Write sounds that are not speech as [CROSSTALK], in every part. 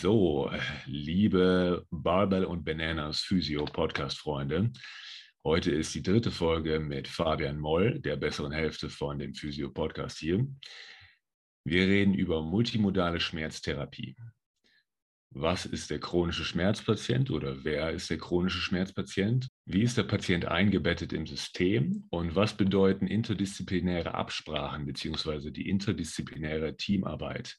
So, liebe Barbell und Bananas Physio Podcast Freunde. Heute ist die dritte Folge mit Fabian Moll, der besseren Hälfte von dem Physio Podcast hier. Wir reden über multimodale Schmerztherapie. Was ist der chronische Schmerzpatient oder wer ist der chronische Schmerzpatient? Wie ist der Patient eingebettet im System und was bedeuten interdisziplinäre Absprachen bzw. die interdisziplinäre Teamarbeit?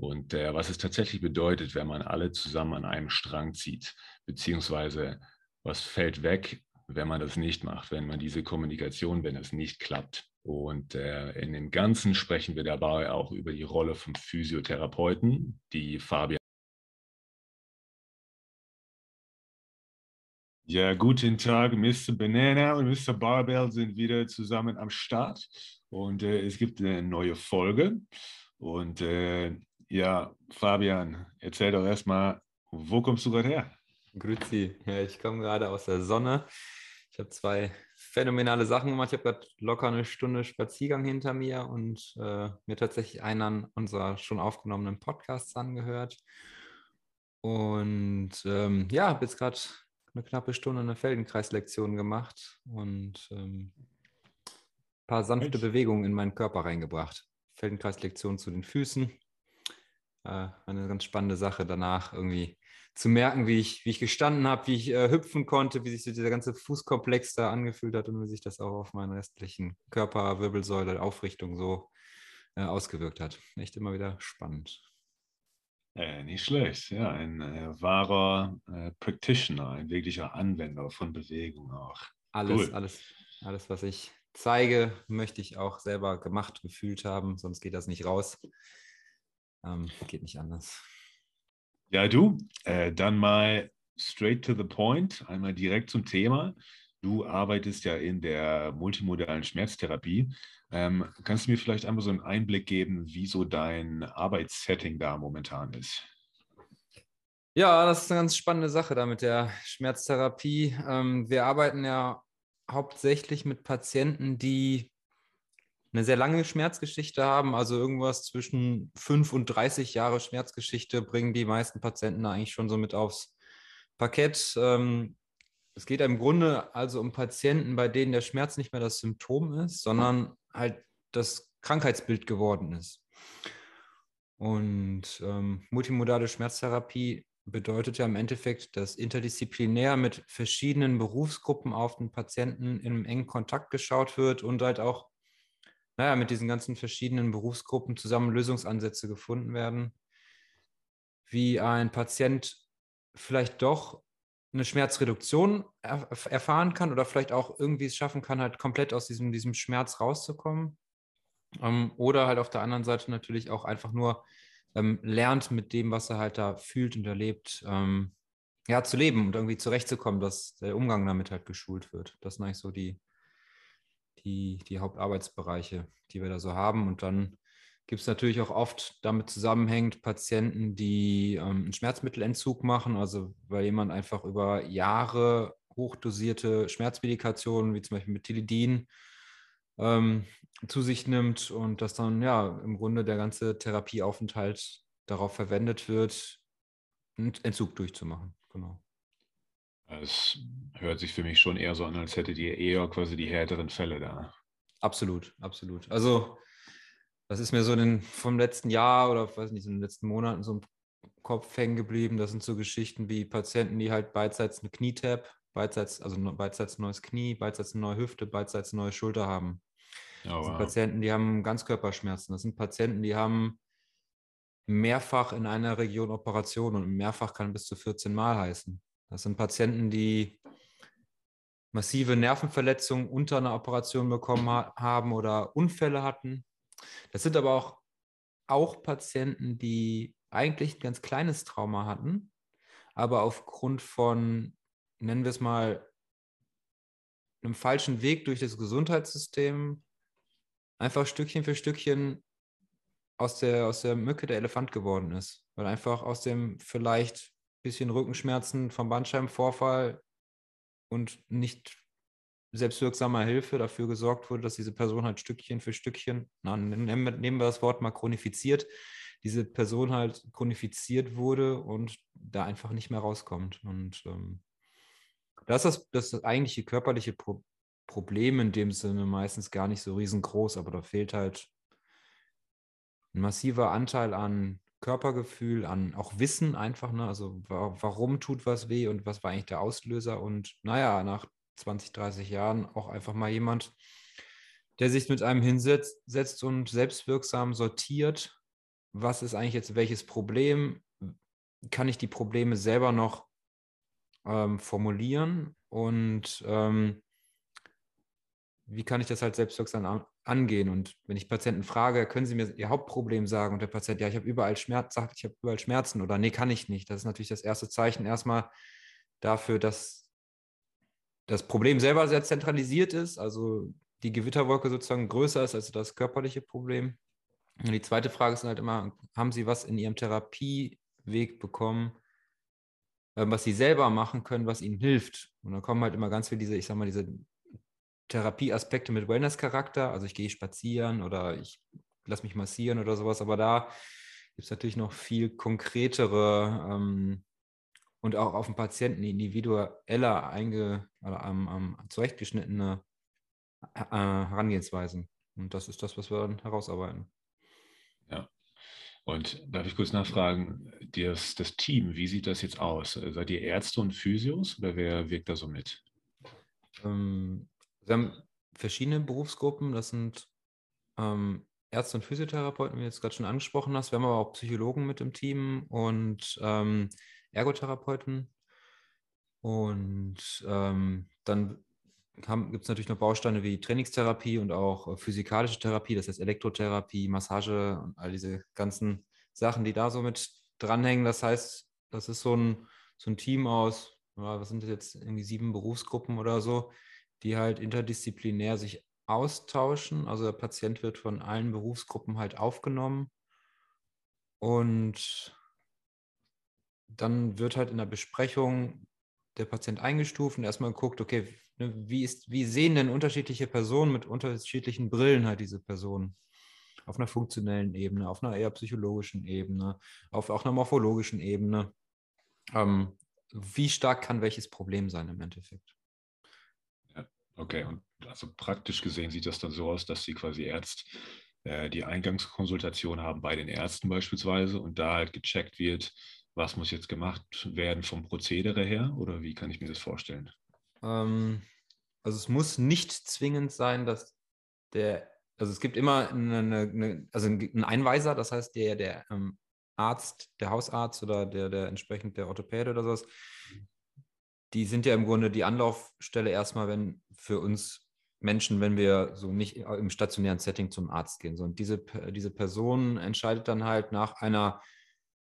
Und äh, was es tatsächlich bedeutet, wenn man alle zusammen an einem Strang zieht, beziehungsweise was fällt weg, wenn man das nicht macht, wenn man diese Kommunikation, wenn es nicht klappt. Und äh, in dem Ganzen sprechen wir dabei auch über die Rolle von Physiotherapeuten, die Fabian. Ja, guten Tag, Mr. Banana und Mr. Barbell sind wieder zusammen am Start und äh, es gibt eine neue Folge. Und äh, ja, Fabian, erzähl doch erstmal, wo kommst du gerade her? Grüezi, ja, ich komme gerade aus der Sonne. Ich habe zwei phänomenale Sachen gemacht. Ich habe gerade locker eine Stunde Spaziergang hinter mir und äh, mir tatsächlich einen unserer schon aufgenommenen Podcasts angehört. Und ähm, ja, habe jetzt gerade eine knappe Stunde eine Feldenkreislektion gemacht und ähm, ein paar sanfte Bewegungen in meinen Körper reingebracht. Feldenkreislektion zu den Füßen. Äh, eine ganz spannende Sache danach irgendwie zu merken, wie ich, wie ich gestanden habe, wie ich äh, hüpfen konnte, wie sich so dieser ganze Fußkomplex da angefühlt hat und wie sich das auch auf meinen restlichen Körper, Wirbelsäule, Aufrichtung so äh, ausgewirkt hat. Echt immer wieder spannend. Äh, nicht schlecht, ja, ein äh, wahrer äh, Practitioner, ein wirklicher Anwender von Bewegung auch. Alles, cool. alles, alles, was ich zeige, möchte ich auch selber gemacht, gefühlt haben, sonst geht das nicht raus. Ähm, geht nicht anders. Ja, du, äh, dann mal straight to the point, einmal direkt zum Thema. Du arbeitest ja in der multimodalen Schmerztherapie. Ähm, kannst du mir vielleicht einmal so einen Einblick geben, wie so dein Arbeitssetting da momentan ist? Ja, das ist eine ganz spannende Sache da mit der Schmerztherapie. Ähm, wir arbeiten ja hauptsächlich mit Patienten, die eine sehr lange Schmerzgeschichte haben, also irgendwas zwischen 5 und 30 Jahre Schmerzgeschichte bringen die meisten Patienten eigentlich schon so mit aufs Parkett. Ähm, es geht im Grunde also um Patienten, bei denen der Schmerz nicht mehr das Symptom ist, sondern halt das Krankheitsbild geworden ist. Und ähm, multimodale Schmerztherapie bedeutet ja im Endeffekt, dass interdisziplinär mit verschiedenen Berufsgruppen auf den Patienten in engen Kontakt geschaut wird und halt auch naja, mit diesen ganzen verschiedenen Berufsgruppen zusammen Lösungsansätze gefunden werden, wie ein Patient vielleicht doch eine Schmerzreduktion erfahren kann oder vielleicht auch irgendwie es schaffen kann, halt komplett aus diesem, diesem Schmerz rauszukommen. Ähm, oder halt auf der anderen Seite natürlich auch einfach nur ähm, lernt mit dem, was er halt da fühlt und erlebt, ähm, ja, zu leben und irgendwie zurechtzukommen, dass der Umgang damit halt geschult wird. Das sind eigentlich so die, die, die Hauptarbeitsbereiche, die wir da so haben. Und dann gibt es natürlich auch oft damit zusammenhängt Patienten, die ähm, einen Schmerzmittelentzug machen, also weil jemand einfach über Jahre hochdosierte Schmerzmedikationen, wie zum Beispiel Methylidin, ähm, zu sich nimmt und dass dann ja im Grunde der ganze Therapieaufenthalt darauf verwendet wird, einen Entzug durchzumachen. Genau. Es hört sich für mich schon eher so an, als hättet ihr eher quasi die härteren Fälle da. Absolut, absolut. Also, das ist mir so den, vom letzten Jahr oder weiß nicht, in den letzten Monaten so im Kopf hängen geblieben. Das sind so Geschichten wie Patienten, die halt beidseits eine Knietab, beidseits, also beidseits ein neues Knie, beidseits eine neue Hüfte, beidseits eine neue Schulter haben. Oh, das sind wow. Patienten, die haben Ganzkörperschmerzen. Das sind Patienten, die haben mehrfach in einer Region Operation und mehrfach kann bis zu 14 Mal heißen. Das sind Patienten, die massive Nervenverletzungen unter einer Operation bekommen ha haben oder Unfälle hatten. Das sind aber auch, auch Patienten, die eigentlich ein ganz kleines Trauma hatten, aber aufgrund von, nennen wir es mal, einem falschen Weg durch das Gesundheitssystem einfach Stückchen für Stückchen aus der, aus der Mücke der Elefant geworden ist. Weil einfach aus dem vielleicht bisschen Rückenschmerzen vom Bandscheibenvorfall und nicht selbstwirksamer Hilfe dafür gesorgt wurde, dass diese Person halt Stückchen für Stückchen, na, nehmen, wir, das Wort mal chronifiziert, diese Person halt chronifiziert wurde und da einfach nicht mehr rauskommt. Und ähm, das ist das, das eigentliche körperliche Pro Problem in dem Sinne meistens gar nicht so riesengroß, aber da fehlt halt ein massiver Anteil an Körpergefühl, an auch Wissen einfach, ne? also warum tut was weh und was war eigentlich der Auslöser? Und naja, nach 20, 30 Jahren auch einfach mal jemand, der sich mit einem hinsetzt und selbstwirksam sortiert, was ist eigentlich jetzt welches Problem, kann ich die Probleme selber noch ähm, formulieren? Und ähm, wie kann ich das halt selbstwirksam angehen? Und wenn ich Patienten frage, können Sie mir Ihr Hauptproblem sagen? Und der Patient, ja, ich habe überall Schmerz, sagt, ich habe überall Schmerzen oder nee, kann ich nicht. Das ist natürlich das erste Zeichen erstmal dafür, dass das Problem selber sehr zentralisiert ist, also die Gewitterwolke sozusagen größer ist als das körperliche Problem. Und die zweite Frage ist halt immer, haben Sie was in Ihrem Therapieweg bekommen, ähm, was Sie selber machen können, was Ihnen hilft? Und dann kommen halt immer ganz viele diese, ich sag mal, diese Therapieaspekte mit Wellness-Charakter. Also ich gehe spazieren oder ich lasse mich massieren oder sowas. Aber da gibt es natürlich noch viel konkretere ähm, und auch auf den Patienten individueller einge, oder, ähm, ähm, zurechtgeschnittene äh, Herangehensweisen. Und das ist das, was wir dann herausarbeiten. Ja. Und darf ich kurz nachfragen, das, das Team, wie sieht das jetzt aus? Seid ihr Ärzte und Physios oder wer wirkt da so mit? Ähm, wir haben verschiedene Berufsgruppen. Das sind ähm, Ärzte und Physiotherapeuten, wie du jetzt gerade schon angesprochen hast. Wir haben aber auch Psychologen mit im Team und ähm, Ergotherapeuten. Und ähm, dann gibt es natürlich noch Bausteine wie Trainingstherapie und auch äh, physikalische Therapie, das heißt Elektrotherapie, Massage und all diese ganzen Sachen, die da so mit dranhängen. Das heißt, das ist so ein, so ein Team aus, was sind das jetzt, irgendwie sieben Berufsgruppen oder so, die halt interdisziplinär sich austauschen. Also der Patient wird von allen Berufsgruppen halt aufgenommen und dann wird halt in der Besprechung der Patient eingestuft und erstmal geguckt, okay, ne, wie, ist, wie sehen denn unterschiedliche Personen mit unterschiedlichen Brillen halt diese Personen? Auf einer funktionellen Ebene, auf einer eher psychologischen Ebene, auf auch einer morphologischen Ebene. Ähm, wie stark kann welches Problem sein im Endeffekt? Okay, und also praktisch gesehen sieht das dann so aus, dass Sie quasi Ärzt äh, die Eingangskonsultation haben bei den Ärzten beispielsweise und da halt gecheckt wird, was muss jetzt gemacht werden vom Prozedere her oder wie kann ich mir das vorstellen? Ähm, also es muss nicht zwingend sein, dass der, also es gibt immer eine, eine also einen Einweiser, das heißt der, der ähm, Arzt, der Hausarzt oder der, der entsprechend der Orthopäde oder sowas, die sind ja im Grunde die Anlaufstelle erstmal, wenn für uns Menschen, wenn wir so nicht im stationären Setting zum Arzt gehen. So, und diese, diese Person entscheidet dann halt nach einer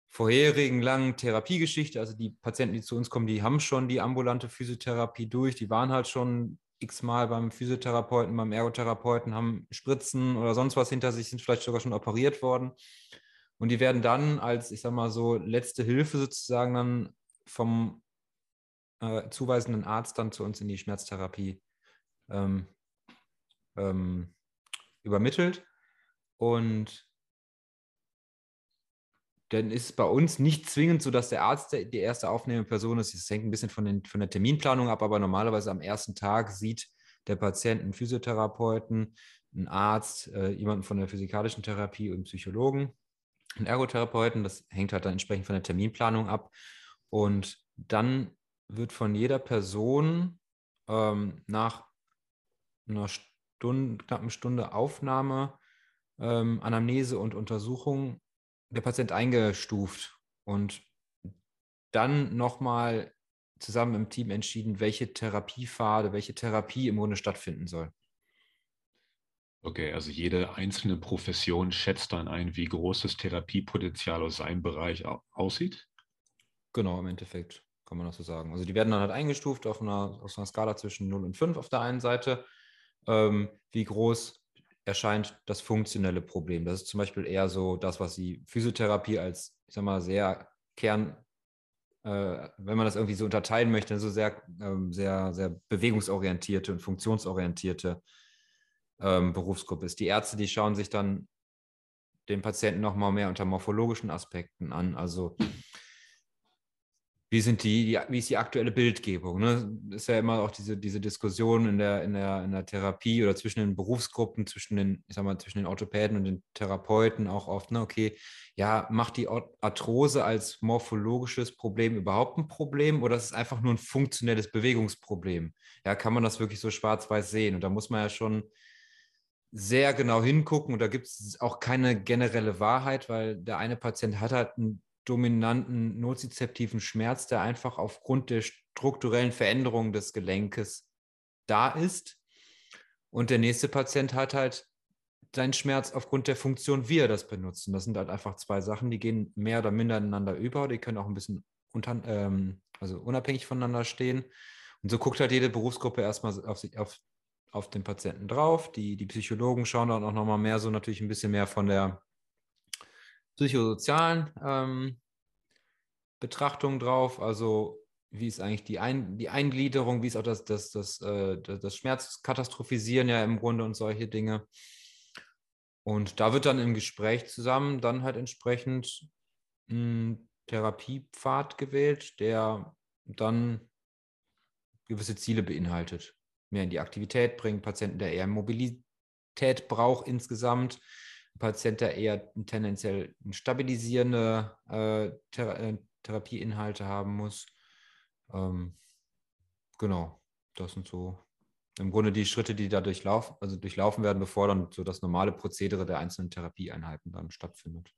vorherigen langen Therapiegeschichte, also die Patienten, die zu uns kommen, die haben schon die ambulante Physiotherapie durch, die waren halt schon x-mal beim Physiotherapeuten, beim Ergotherapeuten, haben Spritzen oder sonst was hinter sich, sind vielleicht sogar schon operiert worden. Und die werden dann als, ich sag mal so, letzte Hilfe sozusagen dann vom äh, zuweisenden Arzt dann zu uns in die Schmerztherapie ähm, ähm, übermittelt. Und dann ist es bei uns nicht zwingend so, dass der Arzt die erste aufnehmende Person ist. Das hängt ein bisschen von, den, von der Terminplanung ab, aber normalerweise am ersten Tag sieht der Patient einen Physiotherapeuten, einen Arzt, äh, jemanden von der physikalischen Therapie und Psychologen, einen Ergotherapeuten. Das hängt halt dann entsprechend von der Terminplanung ab. Und dann wird von jeder Person ähm, nach einer Stunde, knappen Stunde Aufnahme, ähm, Anamnese und Untersuchung der Patient eingestuft und dann nochmal zusammen im Team entschieden, welche Therapiepfade, welche Therapie im Grunde stattfinden soll. Okay, also jede einzelne Profession schätzt dann ein, wie groß das Therapiepotenzial aus seinem Bereich aussieht? Genau, im Endeffekt kann man das so sagen. Also die werden dann halt eingestuft auf einer, auf einer Skala zwischen 0 und 5 auf der einen Seite. Ähm, wie groß erscheint das funktionelle Problem? Das ist zum Beispiel eher so das, was die Physiotherapie als, ich sag mal, sehr Kern, äh, wenn man das irgendwie so unterteilen möchte, so sehr, ähm, sehr, sehr bewegungsorientierte und funktionsorientierte ähm, Berufsgruppe ist. Die Ärzte, die schauen sich dann den Patienten nochmal mehr unter morphologischen Aspekten an. Also wie sind die, die, wie ist die aktuelle Bildgebung? Ne? Ist ja immer auch diese, diese Diskussion in der, in, der, in der Therapie oder zwischen den Berufsgruppen, zwischen den, ich sag mal, zwischen den Orthopäden und den Therapeuten auch oft, ne? okay, ja, macht die Arthrose als morphologisches Problem überhaupt ein Problem oder ist es einfach nur ein funktionelles Bewegungsproblem? Ja, kann man das wirklich so schwarz-weiß sehen? Und da muss man ja schon sehr genau hingucken und da gibt es auch keine generelle Wahrheit, weil der eine Patient hat halt ein dominanten nozizeptiven Schmerz, der einfach aufgrund der strukturellen Veränderung des Gelenkes da ist. Und der nächste Patient hat halt seinen Schmerz aufgrund der Funktion, wie er das benutzt. Das sind halt einfach zwei Sachen, die gehen mehr oder minder ineinander über. Die können auch ein bisschen unter, ähm, also unabhängig voneinander stehen. Und so guckt halt jede Berufsgruppe erstmal auf, auf, auf den Patienten drauf. Die, die Psychologen schauen dann auch nochmal mehr so natürlich ein bisschen mehr von der psychosozialen ähm, Betrachtung drauf. Also wie ist eigentlich die, Ein die Eingliederung, wie ist auch das, das, das, äh, das Schmerzkatastrophisieren ja im Grunde und solche Dinge. Und da wird dann im Gespräch zusammen dann halt entsprechend ein Therapiepfad gewählt, der dann gewisse Ziele beinhaltet. Mehr in die Aktivität bringen, Patienten, der eher Mobilität braucht insgesamt, Patient, der eher tendenziell stabilisierende äh, Thera äh, Therapieinhalte haben muss. Ähm, genau, das sind so im Grunde die Schritte, die da durchlaufen, also durchlaufen werden, bevor dann so das normale Prozedere der einzelnen Therapieeinheiten dann stattfindet.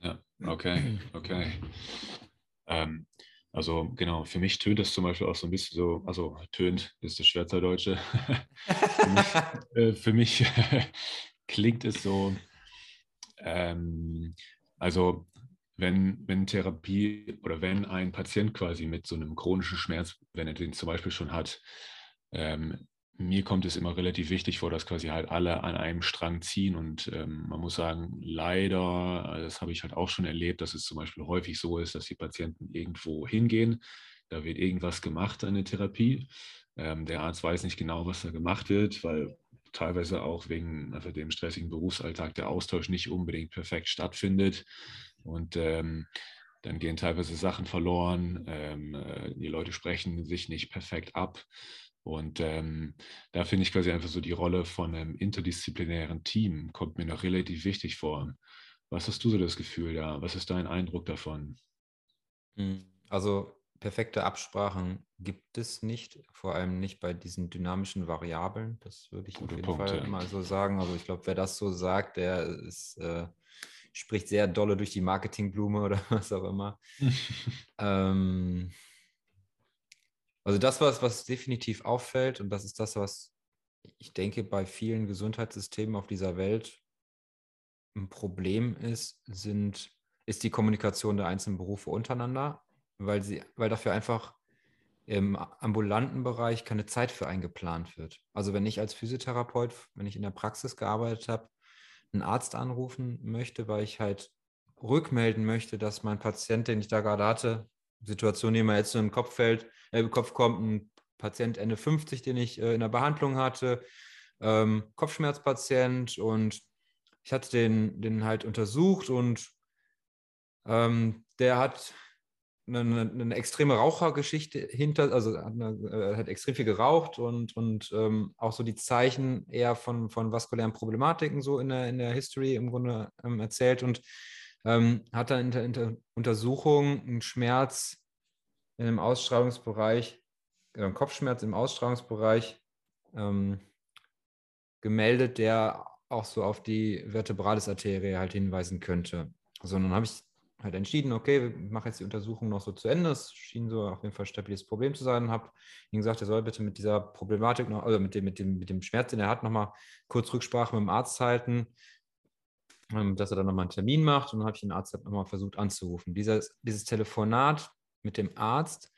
Ja, okay, okay. Ähm, also genau, für mich tönt das zum Beispiel auch so ein bisschen so, also tönt ist das Schweizerdeutsche. [LAUGHS] für mich, äh, für mich klingt es so, ähm, also wenn, wenn Therapie oder wenn ein Patient quasi mit so einem chronischen Schmerz, wenn er den zum Beispiel schon hat, ähm, mir kommt es immer relativ wichtig vor, dass quasi halt alle an einem Strang ziehen und ähm, man muss sagen, leider, das habe ich halt auch schon erlebt, dass es zum Beispiel häufig so ist, dass die Patienten irgendwo hingehen, da wird irgendwas gemacht an der Therapie. Ähm, der Arzt weiß nicht genau, was da gemacht wird, weil teilweise auch wegen also dem stressigen Berufsalltag der Austausch nicht unbedingt perfekt stattfindet. Und ähm, dann gehen teilweise Sachen verloren, ähm, äh, die Leute sprechen sich nicht perfekt ab. Und ähm, da finde ich quasi einfach so die Rolle von einem interdisziplinären Team kommt mir noch relativ wichtig vor. Was hast du so das Gefühl da? Was ist dein Eindruck davon? Hm, also perfekte Absprachen gibt es nicht, vor allem nicht bei diesen dynamischen Variablen. Das würde ich Guter auf jeden Punkt, Fall ja. mal so sagen. Also ich glaube, wer das so sagt, der ist, äh, spricht sehr dolle durch die Marketingblume oder [LAUGHS] was auch immer. [LAUGHS] ähm, also das, was, was definitiv auffällt, und das ist das, was ich denke, bei vielen Gesundheitssystemen auf dieser Welt ein Problem ist, sind, ist die Kommunikation der einzelnen Berufe untereinander weil, sie, weil dafür einfach im ambulanten Bereich keine Zeit für eingeplant wird. Also wenn ich als Physiotherapeut, wenn ich in der Praxis gearbeitet habe, einen Arzt anrufen möchte, weil ich halt rückmelden möchte, dass mein Patient, den ich da gerade hatte, Situation, die mir jetzt so im Kopf fällt, äh, im Kopf kommt, ein Patient Ende 50, den ich äh, in der Behandlung hatte, ähm, Kopfschmerzpatient und ich hatte den, den halt untersucht und Ähm, der hat eine, eine, extreme Rauchergeschichte hinter, also hat, eine, äh, hat extrem viel geraucht und, und ähm, auch so die Zeichen eher von, von vaskulären Problematiken so in der, in der History im Grunde ähm, erzählt und ähm, hat dann in der, in Untersuchung einen Schmerz im Ausstrahlungsbereich, äh, Kopfschmerz im Ausstrahlungsbereich ähm, gemeldet, der auch so auf die Vertebralis-Arterie halt hinweisen könnte. So, dann habe ich halt entschieden, okay, mache jetzt die Untersuchung noch so zu Ende. Es schien so auf jeden Fall ein stabiles Problem zu sein. Habe ihm gesagt, er soll bitte mit dieser Problematik noch, also mit dem, mit dem, mit dem Schmerz, den er hat, nochmal kurz Rücksprache mit dem Arzt halten, ähm, dass er dann nochmal einen Termin macht. Und dann habe ich den Arzt halt nochmal versucht anzurufen. Dieses, dieses Telefonat mit dem Arzt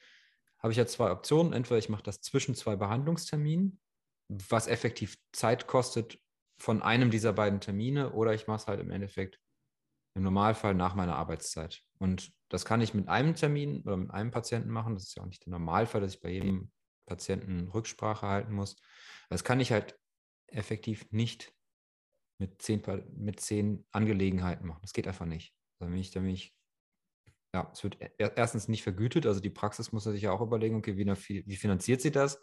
habe ich ja zwei Optionen. Entweder ich mache das zwischen zwei Behandlungsterminen, was effektiv Zeit kostet von einem dieser beiden Termine, oder ich mache es halt im Endeffekt im Normalfall nach meiner Arbeitszeit. Und das kann ich mit einem Termin oder mit einem Patienten machen. Das ist ja auch nicht der Normalfall, dass ich bei jedem Patienten Rücksprache halten muss. Das kann ich halt effektiv nicht mit zehn, mit zehn Angelegenheiten machen. Das geht einfach nicht. Da bin ich, da bin ich, ja, es wird erstens nicht vergütet. Also die Praxis muss sich ja auch überlegen, okay, wie finanziert sie das?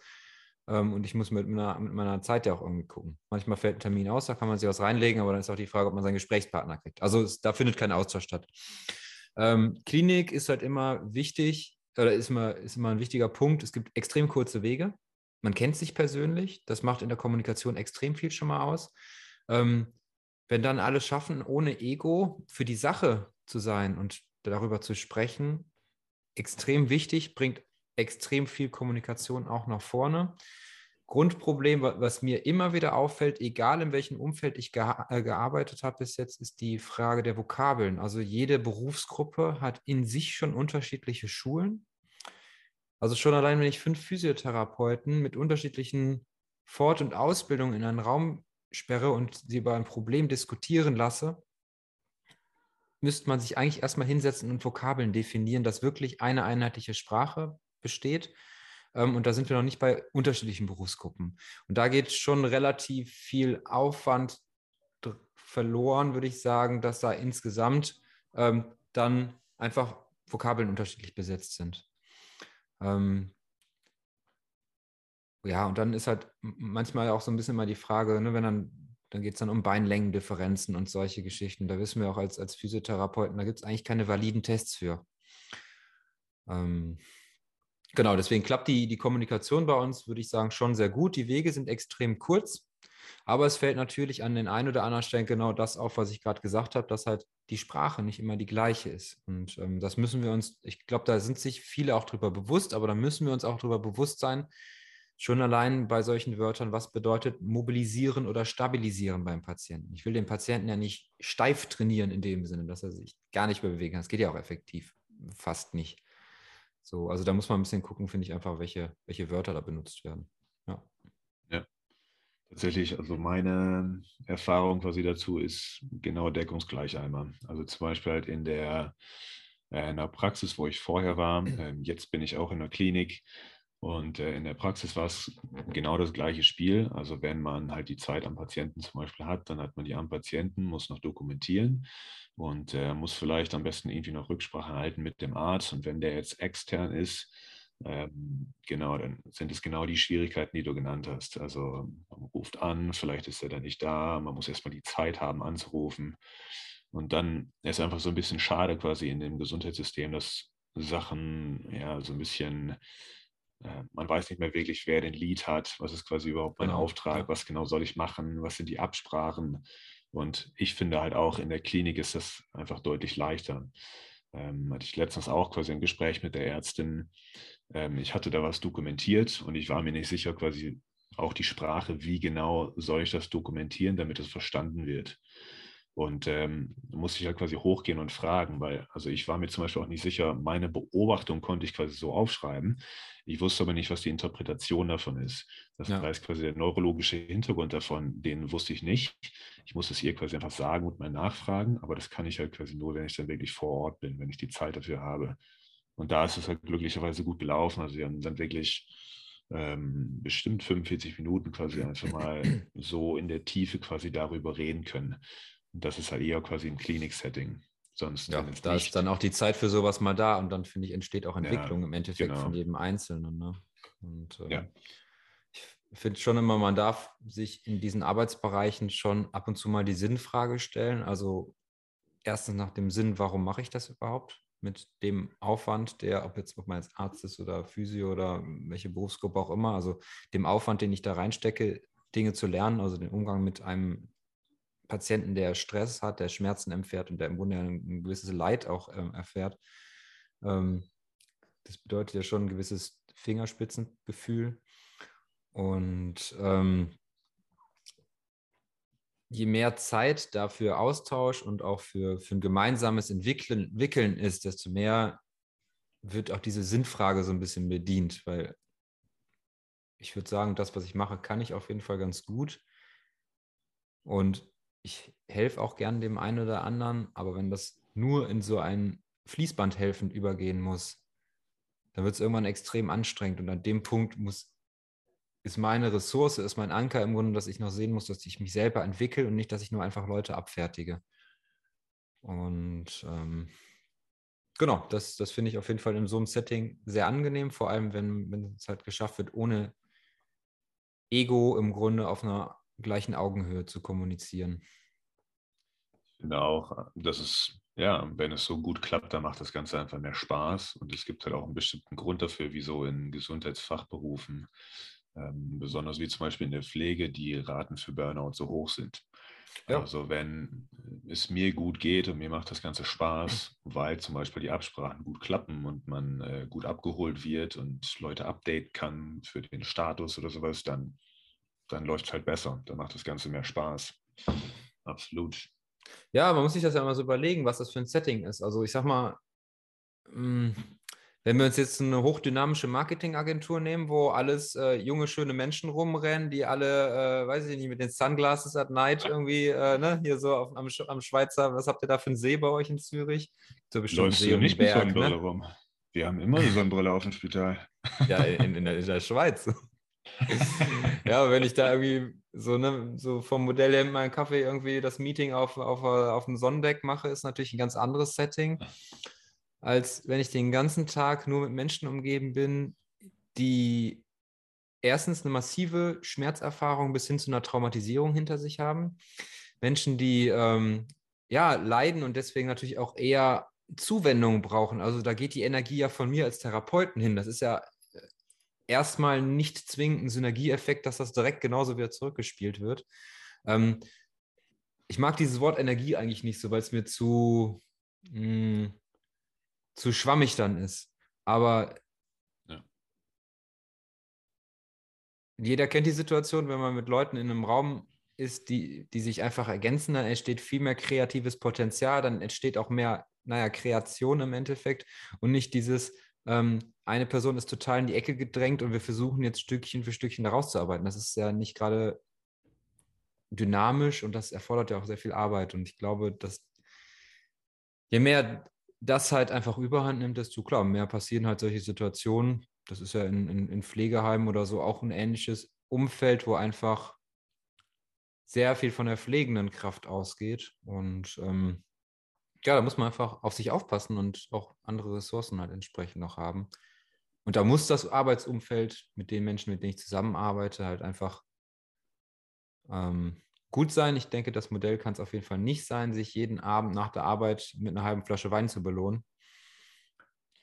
Ähm, und ich muss mit meiner, mit meiner, Zeit ja auch irgendwie gucken. Manchmal fällt ein Termin aus, da kann man sich was reinlegen, aber dann ist auch die Frage, ob man seinen Gesprächspartner kriegt. Also es, da findet kein Austausch statt. Ähm, Klinik ist halt immer wichtig, oder ist immer, ist immer ein wichtiger Punkt. Es gibt extrem kurze Wege. Man kennt sich persönlich. Das macht in der Kommunikation extrem viel schon mal aus. Ähm, wenn dann alle schaffen, ohne Ego für die Sache zu sein und darüber zu sprechen, extrem wichtig, bringt extrem viel Kommunikation auch nach vorne. Grundproblem, was mir immer wieder auffällt, egal in welchem Umfeld ich äh, gearbeitet habe bis jetzt, ist die Frage der Vokabeln. Also jede Berufsgruppe hat in sich schon unterschiedliche Schulen. Also schon allein, wenn ich fünf Physiotherapeuten mit unterschiedlichen Fort- und Ausbildungen in einen Raum sperre und sie über ein Problem diskutieren lasse, müsste man sich eigentlich erstmal hinsetzen und Vokabeln definieren, dass wirklich eine einheitliche Sprache besteht. Ähm, und da sind wir noch nicht bei unterschiedlichen Berufsgruppen. Und da geht schon relativ viel Aufwand verloren, würde ich sagen, dass da insgesamt ähm, dann einfach Vokabeln unterschiedlich besetzt sind. Ähm, ja, und dann ist halt manchmal auch so ein bisschen mal die Frage, ne, wenn dann, dann geht es dann um Beinlängendifferenzen und solche Geschichten. Da wissen wir auch als, als Physiotherapeuten, da gibt es eigentlich keine validen Tests für. Ähm, Genau, deswegen klappt die, die Kommunikation bei uns, würde ich sagen, schon sehr gut. Die Wege sind extrem kurz, aber es fällt natürlich an den einen oder anderen Stellen genau das auf, was ich gerade gesagt habe, dass halt die Sprache nicht immer die gleiche ist. Und ähm, das müssen wir uns, ich glaube, da sind sich viele auch drüber bewusst, aber da müssen wir uns auch drüber bewusst sein, schon allein bei solchen Wörtern, was bedeutet mobilisieren oder stabilisieren beim Patienten. Ich will den Patienten ja nicht steif trainieren in dem Sinne, dass er sich gar nicht mehr bewegen kann. Das geht ja auch effektiv fast nicht. So, also da muss man ein bisschen gucken, finde ich einfach, welche, welche Wörter da benutzt werden. Ja. Ja. Tatsächlich, also meine Erfahrung quasi dazu ist genau deckungsgleich einmal. Also zum Beispiel halt in der, äh, in der Praxis, wo ich vorher war, äh, jetzt bin ich auch in der Klinik und äh, in der Praxis war es genau das gleiche Spiel. Also wenn man halt die Zeit am Patienten zum Beispiel hat, dann hat man die am Patienten, muss noch dokumentieren und äh, muss vielleicht am besten irgendwie noch Rücksprache halten mit dem Arzt. Und wenn der jetzt extern ist, ähm, genau, dann sind es genau die Schwierigkeiten, die du genannt hast. Also man ruft an, vielleicht ist er dann nicht da, man muss erstmal die Zeit haben anzurufen. Und dann ist einfach so ein bisschen schade quasi in dem Gesundheitssystem, dass Sachen ja so ein bisschen, man weiß nicht mehr wirklich, wer den Lead hat, was ist quasi überhaupt mein genau. Auftrag, was genau soll ich machen, was sind die Absprachen. Und ich finde halt auch in der Klinik ist das einfach deutlich leichter. Ähm, hatte ich letztens auch quasi ein Gespräch mit der Ärztin. Ähm, ich hatte da was dokumentiert und ich war mir nicht sicher, quasi auch die Sprache, wie genau soll ich das dokumentieren, damit es verstanden wird. Und ähm, musste ich halt quasi hochgehen und fragen, weil, also ich war mir zum Beispiel auch nicht sicher, meine Beobachtung konnte ich quasi so aufschreiben. Ich wusste aber nicht, was die Interpretation davon ist. Das ja. heißt, quasi der neurologische Hintergrund davon, den wusste ich nicht. Ich musste es ihr quasi einfach sagen und mal nachfragen, aber das kann ich halt quasi nur, wenn ich dann wirklich vor Ort bin, wenn ich die Zeit dafür habe. Und da ist es halt glücklicherweise gut gelaufen. Also wir haben dann wirklich ähm, bestimmt 45 Minuten quasi einfach mal [CLEARS THROAT] so in der Tiefe quasi darüber reden können. Das ist halt eher quasi ein Klinik-Setting. Sonst ja, da ist dann auch die Zeit für sowas mal da und dann finde ich, entsteht auch Entwicklung ja, im Endeffekt genau. von jedem Einzelnen. Ne? Und äh, ja. ich finde schon immer, man darf sich in diesen Arbeitsbereichen schon ab und zu mal die Sinnfrage stellen. Also erstens nach dem Sinn, warum mache ich das überhaupt? Mit dem Aufwand, der, ob jetzt ob man jetzt Arzt ist oder Physio oder welche Berufsgruppe auch immer, also dem Aufwand, den ich da reinstecke, Dinge zu lernen, also den Umgang mit einem Patienten, der Stress hat, der Schmerzen empfährt und der im Grunde ein, gewisses Leid auch ähm, erfährt. Ähm, das bedeutet ja schon ein gewisses Fingerspitzengefühl. Und ähm, je mehr Zeit dafür Austausch und auch für, für ein gemeinsames Entwickeln, Entwickeln ist, desto mehr wird auch diese Sinnfrage so ein bisschen bedient, weil ich würde sagen, das, was ich mache, kann ich auf jeden Fall ganz gut. Und ich helfe auch gern dem einen oder anderen, aber wenn das nur in so ein Fließband helfend übergehen muss, dann wird es irgendwann extrem anstrengend. Und an dem Punkt muss, ist meine Ressource, ist mein Anker im Grunde, dass ich noch sehen muss, dass ich mich selber entwickle und nicht, dass ich nur einfach Leute abfertige. Und ähm, genau, das, das finde ich auf jeden Fall in so einem Setting sehr angenehm, vor allem wenn, wenn es halt geschafft wird, ohne Ego im Grunde auf einer gleichen Augenhöhe zu kommunizieren. Ich finde auch, dass es, ja, wenn es so gut klappt, dann macht das Ganze einfach mehr Spaß. Und es gibt halt auch einen bestimmten Grund dafür, wieso in Gesundheitsfachberufen, ähm, besonders wie zum Beispiel in der Pflege, die Raten für Burnout so hoch sind. Ja. Also wenn es mir gut geht und mir macht das Ganze Spaß, weil zum Beispiel die Absprachen gut klappen und man äh, gut abgeholt wird und Leute updaten kann für den Status oder sowas, dann dann läuft es halt besser. Dann macht das Ganze mehr Spaß. Absolut. Ja, man muss sich das ja mal so überlegen, was das für ein Setting ist. Also ich sag mal, hm, wenn wir uns jetzt eine hochdynamische Marketingagentur nehmen, wo alles äh, junge, schöne Menschen rumrennen, die alle, äh, weiß ich nicht, mit den Sunglasses at night irgendwie, äh, ne, hier so auf, am, am, Schweizer, was habt ihr da für einen See bei euch in Zürich? So bestimmt Läufst See du nicht Berg, mit Sonnenbrille ne? rum? Wir haben immer eine Sonnenbrille auf dem Spital. Ja, in, in, der, in der Schweiz. [LAUGHS] [LAUGHS] ja, wenn ich da irgendwie so, ne, so vom Modell her mit meinem Kaffee irgendwie das Meeting auf, auf, auf dem Sonnendeck mache, ist natürlich ein ganz anderes Setting, als wenn ich den ganzen Tag nur mit Menschen umgeben bin, die erstens eine massive Schmerzerfahrung bis hin zu einer Traumatisierung hinter sich haben. Menschen, die ähm, ja leiden und deswegen natürlich auch eher Zuwendung brauchen. Also da geht die Energie ja von mir als Therapeuten hin. Das ist ja erstmal nicht zwingend ein Synergieeffekt, dass das direkt genauso wieder zurückgespielt wird. Ähm, ich mag dieses Wort Energie eigentlich nicht so, weil es mir zu, mh, hm, zu schwammig dann ist. Aber ja. jeder kennt die Situation, wenn man mit Leuten in einem Raum ist, die, die sich einfach ergänzen, dann entsteht viel mehr kreatives Potenzial, dann entsteht auch mehr, naja, Kreation im Endeffekt und nicht dieses, ähm, eine Person ist total in die Ecke gedrängt und wir versuchen jetzt Stückchen für Stückchen da rauszuarbeiten. Das ist ja nicht gerade dynamisch und das erfordert ja auch sehr viel Arbeit. Und ich glaube, dass je mehr das halt einfach überhand nimmt, desto klar, mehr passieren halt solche Situationen. Das ist ja in, in, in Pflegeheimen oder so auch ein ähnliches Umfeld, wo einfach sehr viel von der pflegenden Kraft ausgeht. Und ähm, ja, da muss man einfach auf sich aufpassen und auch andere Ressourcen halt entsprechend noch haben. Und da muss das Arbeitsumfeld mit den Menschen, mit denen ich zusammenarbeite, halt einfach ähm, gut sein. Ich denke, das Modell kann es auf jeden Fall nicht sein, sich jeden Abend nach der Arbeit mit einer halben Flasche Wein zu belohnen.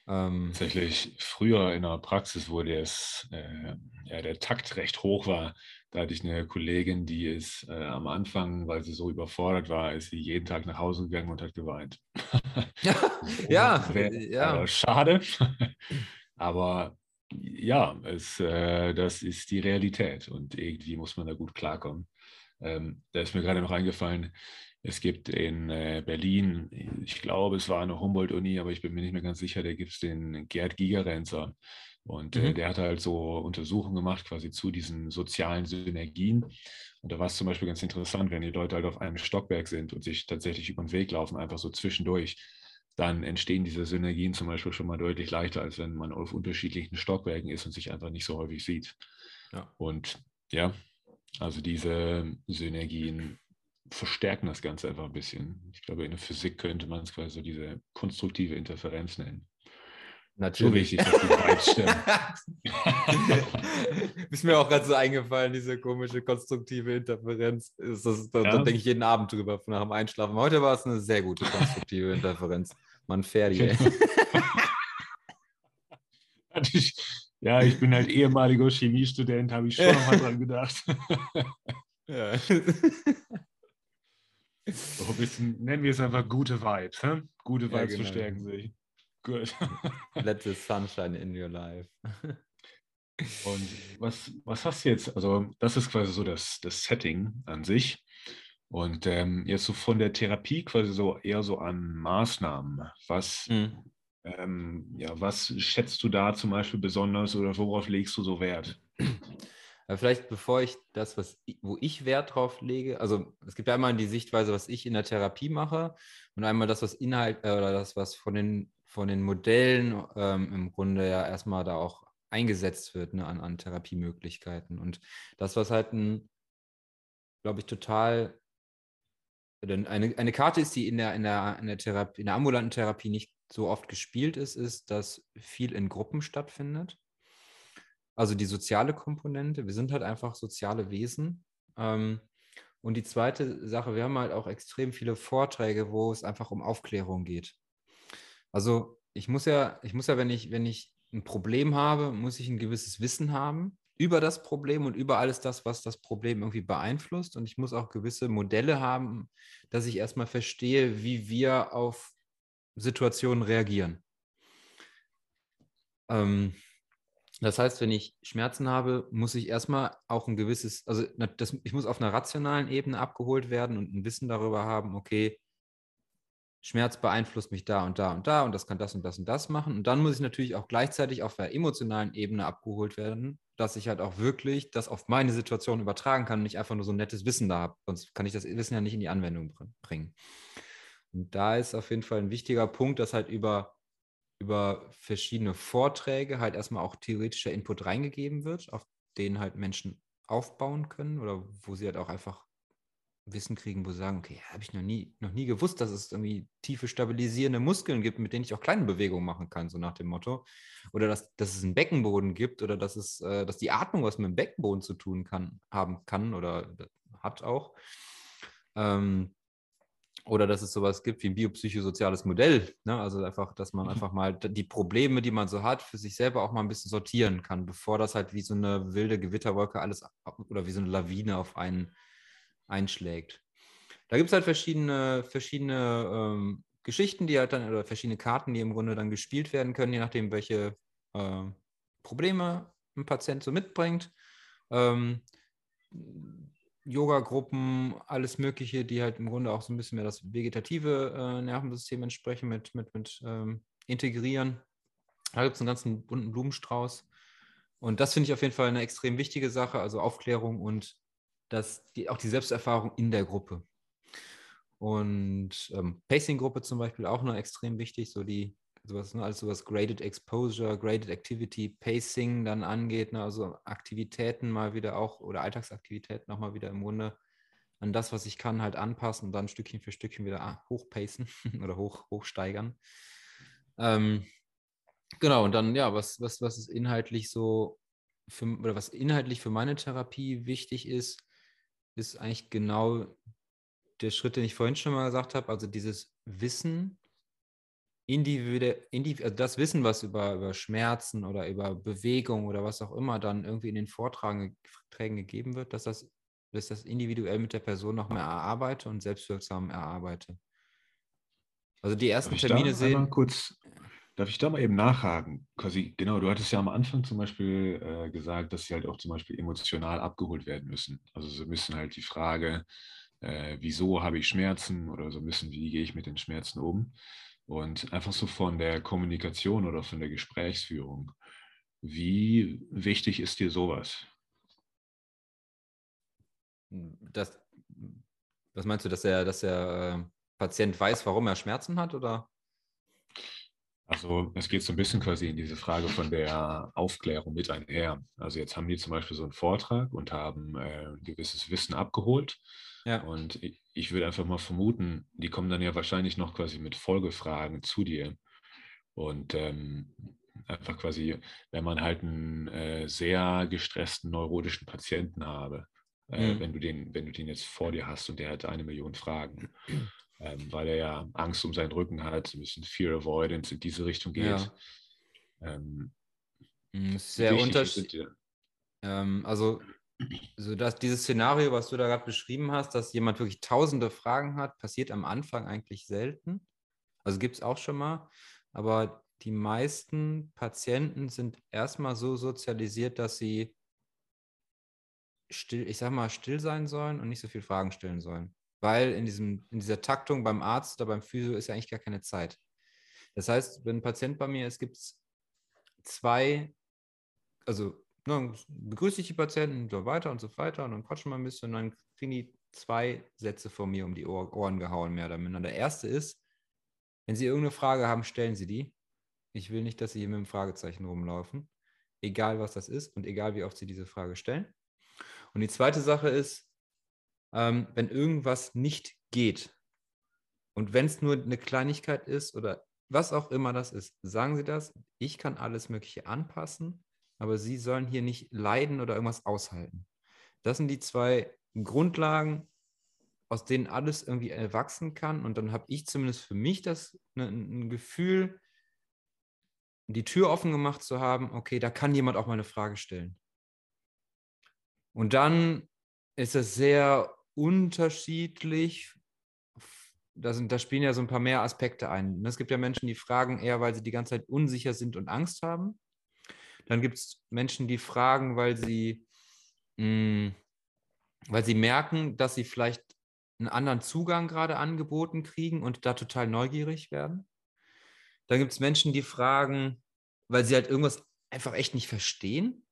Ähm, Tatsächlich, früher in der Praxis, wo das, äh, ja, der Takt recht hoch war, da hatte ich eine Kollegin, die ist äh, am Anfang, weil sie so überfordert war, ist sie jeden Tag nach Hause gegangen und hat geweint. [LAUGHS] ja, [LAUGHS] Wär, ja. Äh, schade. [LAUGHS] Aber ja, es, äh, das ist die Realität und irgendwie muss man da gut klarkommen. Ähm, da ist mir gerade noch eingefallen, es gibt in äh, Berlin, ich glaube, es war eine Humboldt-Uni, aber ich bin mir nicht mehr ganz sicher, da gibt es den Gerd Gigerenzer. Und äh, mhm. äh, der hat halt so Untersuchungen gemacht, quasi zu diesen sozialen Synergien. Und da war es zum Beispiel ganz interessant, wenn die Leute halt auf einem Stockwerk sind und sich tatsächlich über den Weg laufen, einfach so zwischendurch, dann entstehen diese Synergien zum Beispiel schon mal deutlich leichter, als wenn man auf unterschiedlichen Stockwerken ist und sich einfach nicht so häufig sieht. Ja. Und ja, also diese Synergien verstärken das Ganze einfach ein bisschen. Ich glaube, in der Physik könnte man es quasi so diese konstruktive Interferenz nennen. Natürlich. Wichtig, dass die Vibes stimmen. [LAUGHS] Ist mir auch gerade so eingefallen, diese komische konstruktive Interferenz. Das, das, da, ja. da denke ich jeden Abend drüber nach dem Einschlafen. Heute war es eine sehr gute konstruktive Interferenz. Man fährt die. [LAUGHS] ja, ich bin halt ehemaliger Chemiestudent, habe ich schon mal dran gedacht. [LAUGHS] ja. So bisschen, nennen wir es einfach gute Vibes. Hä? Gute Vibes ja, genau. verstärken sich. Gut. [LAUGHS] Let the sunshine in your life. [LAUGHS] Und was, was hast du jetzt? Also, das ist quasi so das, das Setting an sich. Und ähm, jetzt so von der Therapie quasi so eher so an Maßnahmen. Was, mhm. ähm, ja, was schätzt du da zum Beispiel besonders oder worauf legst du so Wert? Vielleicht bevor ich das, was wo ich Wert drauf lege, also es gibt einmal die Sichtweise, was ich in der Therapie mache und einmal das, was Inhalt äh, oder das, was von den, von den Modellen ähm, im Grunde ja erstmal da auch eingesetzt wird ne, an, an Therapiemöglichkeiten. Und das, was halt ein, glaube ich, total eine, eine Karte ist, die in der, in, der, in, der Therapie, in der ambulanten Therapie nicht so oft gespielt ist, ist, dass viel in Gruppen stattfindet. Also die soziale Komponente, wir sind halt einfach soziale Wesen. Ähm, und die zweite Sache, wir haben halt auch extrem viele Vorträge, wo es einfach um Aufklärung geht. Also ich muss ja, ich muss ja, wenn ich, wenn ich ein Problem habe, muss ich ein gewisses Wissen haben über das Problem und über alles das, was das Problem irgendwie beeinflusst. Und ich muss auch gewisse Modelle haben, dass ich erstmal verstehe, wie wir auf Situationen reagieren. Ähm, das heißt, wenn ich Schmerzen habe, muss ich erstmal auch ein gewisses, also das, ich muss auf einer rationalen Ebene abgeholt werden und ein Wissen darüber haben, okay, Schmerz beeinflusst mich da und da und da und das kann das und das und das machen. Und dann muss ich natürlich auch gleichzeitig auf der emotionalen Ebene abgeholt werden, dass ich halt auch wirklich das auf meine Situation übertragen kann und nicht einfach nur so ein nettes Wissen da habe. Sonst kann ich das Wissen ja nicht in die Anwendung bringen. Und da ist auf jeden Fall ein wichtiger Punkt, dass halt über über verschiedene Vorträge halt erstmal auch theoretischer Input reingegeben wird, auf denen halt Menschen aufbauen können oder wo sie halt auch einfach Wissen kriegen, wo sie sagen, okay, habe ich noch nie, noch nie gewusst, dass es irgendwie tiefe stabilisierende Muskeln gibt, mit denen ich auch kleine Bewegungen machen kann, so nach dem Motto. Oder dass, dass es einen Beckenboden gibt oder dass es, äh, dass die Atmung was mit dem Beckenboden zu tun kann, haben kann oder hat auch. Ähm, oder dass es sowas gibt wie ein biopsychosoziales Modell. Ne? Also einfach, dass man mhm. einfach mal die Probleme, die man so hat, für sich selber auch mal ein bisschen sortieren kann, bevor das halt wie so eine wilde Gewitterwolke alles oder wie so eine Lawine auf einen einschlägt. Da gibt es halt verschiedene, verschiedene ähm, Geschichten, die halt dann, oder verschiedene Karten, die im Grunde dann gespielt werden können, je nachdem, welche äh, Probleme ein Patient so mitbringt. Ähm, Yoga-Gruppen, alles Mögliche, die halt im Grunde auch so ein bisschen mehr das vegetative äh, Nervensystem entsprechen, mit, mit, mit ähm, integrieren. Da gibt es einen ganzen bunten Blumenstrauß. Und das finde ich auf jeden Fall eine extrem wichtige Sache, also Aufklärung und das, die, auch die Selbsterfahrung in der Gruppe. Und ähm, Pacing-Gruppe zum Beispiel auch noch extrem wichtig, so die sowas, ne, also sowas Graded Exposure, Graded Activity, Pacing dann angeht, ne, also Aktivitäten mal wieder auch oder Alltagsaktivitäten nochmal wieder im Grunde an das, was ich kann, halt anpassen und dann Stückchen für Stückchen wieder ah, hochpacen [LAUGHS] oder hoch, hochsteigern. Ähm, genau, und dann, ja, was, was, was ist inhaltlich so für, oder was inhaltlich für meine Therapie wichtig ist, ist eigentlich genau der Schritt, den ich vorhin schon mal gesagt habe, also dieses Wissen individuell, individu also das Wissen, was über, über Schmerzen oder über Bewegung oder was auch immer dann irgendwie in den Vorträgen gegeben wird, dass das, dass das individuell mit der Person noch mehr erarbeite und selbstwirksam erarbeite. Also die ersten Termine sehen. Kurz, darf ich da mal eben nachhaken? Quasi, genau, du hattest ja am Anfang zum Beispiel äh, gesagt, dass sie halt auch zum Beispiel emotional abgeholt werden müssen. Also sie müssen halt die Frage, äh, wieso habe ich Schmerzen oder so müssen, wie gehe ich mit den Schmerzen um? Und einfach so von der Kommunikation oder von der Gesprächsführung. Wie wichtig ist dir sowas? Das, was meinst du, dass der, dass der äh, Patient weiß, warum er Schmerzen hat? Oder? Also es geht so ein bisschen quasi in diese Frage von der Aufklärung mit einher. Also jetzt haben die zum Beispiel so einen Vortrag und haben äh, ein gewisses Wissen abgeholt. Ja. Und ich, ich würde einfach mal vermuten, die kommen dann ja wahrscheinlich noch quasi mit Folgefragen zu dir. Und ähm, einfach quasi, wenn man halt einen äh, sehr gestressten neurotischen Patienten habe, äh, mhm. wenn, du den, wenn du den jetzt vor dir hast und der hat eine Million Fragen, ähm, weil er ja Angst um seinen Rücken hat, ein bisschen Fear Avoidance in diese Richtung geht. Ja. Ähm, mhm, Sehr unterschiedlich. Ähm, also, also das, dieses Szenario, was du da gerade beschrieben hast, dass jemand wirklich tausende Fragen hat, passiert am Anfang eigentlich selten. Also gibt es auch schon mal. Aber die meisten Patienten sind erstmal so sozialisiert, dass sie still, ich sag mal, still sein sollen und nicht so viele Fragen stellen sollen weil in, diesem, in dieser Taktung beim Arzt oder beim Physio ist ja eigentlich gar keine Zeit. Das heißt, wenn ein Patient bei mir ist, gibt es zwei, also ne, begrüße ich die Patienten und so weiter und so weiter und dann quatschen wir ein bisschen und dann kriegen die zwei Sätze von mir um die Ohren gehauen, mehr oder minder. Der erste ist, wenn Sie irgendeine Frage haben, stellen Sie die. Ich will nicht, dass Sie hier mit einem Fragezeichen rumlaufen, egal was das ist und egal wie oft Sie diese Frage stellen. Und die zweite Sache ist, ähm, wenn irgendwas nicht geht. Und wenn es nur eine Kleinigkeit ist oder was auch immer das ist, sagen Sie das. Ich kann alles Mögliche anpassen, aber Sie sollen hier nicht leiden oder irgendwas aushalten. Das sind die zwei Grundlagen, aus denen alles irgendwie erwachsen kann. Und dann habe ich zumindest für mich das ne, ein Gefühl, die Tür offen gemacht zu haben, okay, da kann jemand auch mal eine Frage stellen. Und dann ist es sehr unterschiedlich. Da, sind, da spielen ja so ein paar mehr Aspekte ein. Es gibt ja Menschen, die fragen eher, weil sie die ganze Zeit unsicher sind und Angst haben. Dann gibt es Menschen, die fragen, weil sie, mh, hm, weil sie merken, dass sie vielleicht einen anderen Zugang gerade angeboten kriegen und da total neugierig werden. Dann gibt es Menschen, die fragen, weil sie halt irgendwas einfach echt nicht verstehen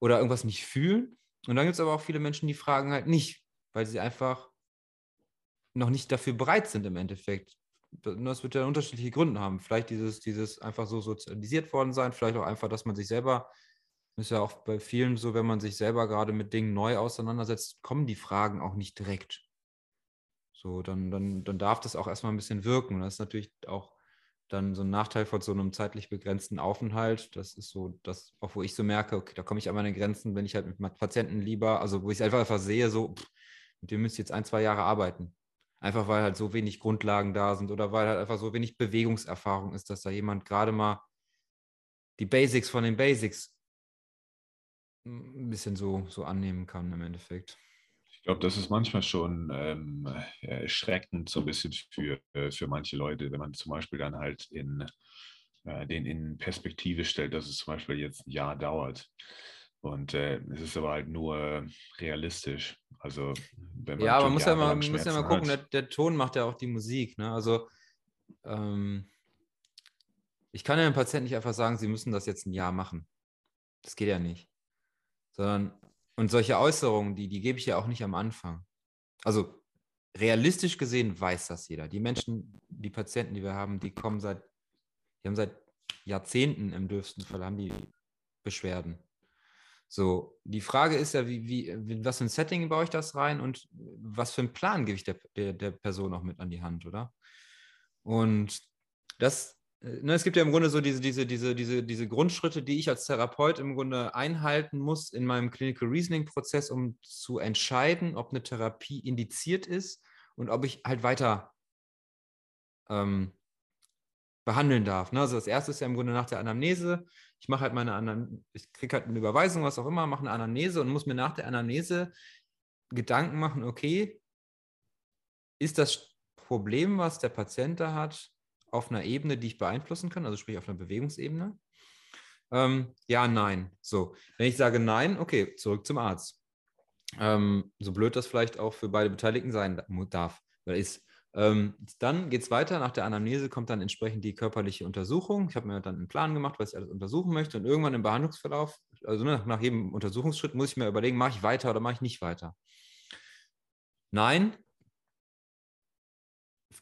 oder irgendwas nicht fühlen. Und dann gibt es aber auch viele Menschen, die fragen halt nicht, weil sie einfach noch nicht dafür bereit sind im Endeffekt. Das wird ja unterschiedliche Gründe haben. Vielleicht dieses, dieses einfach so sozialisiert worden sein, vielleicht auch einfach, dass man sich selber, ist ja auch bei vielen so, wenn man sich selber gerade mit Dingen neu auseinandersetzt, kommen die Fragen auch nicht direkt. So, dann, dann, dann darf das auch erstmal ein bisschen wirken. Das ist natürlich auch dann so ein Nachteil von so einem zeitlich begrenzten Aufenthalt. Das ist so das, auch wo ich so merke, okay, da komme ich an meine Grenzen, wenn ich halt mit Patienten lieber, also wo ich es einfach, einfach sehe, so, pff, mit dem müsst ihr jetzt ein, zwei Jahre arbeiten. Einfach weil halt so wenig Grundlagen da sind oder weil halt einfach so wenig Bewegungserfahrung ist, dass da jemand gerade mal die Basics von den Basics ein bisschen so, so annehmen kann im Endeffekt. Ich glaube, das ist manchmal schon ähm, erschreckend so ein bisschen für, äh, für manche Leute, wenn man zum Beispiel dann halt in äh, den in Perspektive stellt, dass es zum Beispiel jetzt ein Jahr dauert. Und äh, es ist aber halt nur realistisch. Also, wenn man ja, man muss ja mal, muss ja mal gucken, der, der, Ton macht ja auch die Musik. Ne? Also, ähm, ich kann ja dem Patienten nicht einfach sagen, sie müssen das jetzt ein Jahr machen. Das geht ja nicht. Sondern, und solche Äußerungen, die, die gebe ich ja auch nicht am Anfang. Also, realistisch gesehen weiß das jeder. Die Menschen, die Patienten, die wir haben, die kommen seit, die haben seit Jahrzehnten im dürfsten Fall, haben die Beschwerden. So, die Frage ist ja, wie, wie, was für ein Setting baue ich das rein und was für einen Plan gebe ich der, der, der Person auch mit an die Hand, oder? Und das, äh, ne, es gibt ja im Grunde so diese, diese, diese, diese, diese Grundschritte, die ich als Therapeut im Grunde einhalten muss in meinem Clinical Reasoning-Prozess, um zu entscheiden, ob eine Therapie indiziert ist und ob ich halt weiter ähm, behandeln darf. Ne? Also das erste ist ja im Grunde nach der Anamnese. Ich mache halt meine Anamnese, ich kriege halt eine Überweisung, was auch immer, mache eine Anamnese und muss mir nach der Anamnese Gedanken machen, okay, ist das Problem, was der Patient da hat, auf einer Ebene, die ich beeinflussen kann, also sprich auf einer Bewegungsebene? Ähm, ja, nein. So, wenn ich sage nein, okay, zurück zum Arzt. Ähm, so blöd das vielleicht auch für beide Beteiligten sein darf, weil ist. Ähm, dann geht es weiter. Nach der Anamnese kommt dann entsprechend die körperliche Untersuchung. Ich habe mir dann einen Plan gemacht, was ich alles untersuchen möchte. Und irgendwann im Behandlungsverlauf, also nach, nach jedem Untersuchungsschritt, muss ich mir überlegen, mache ich weiter oder mache ich nicht weiter. Nein,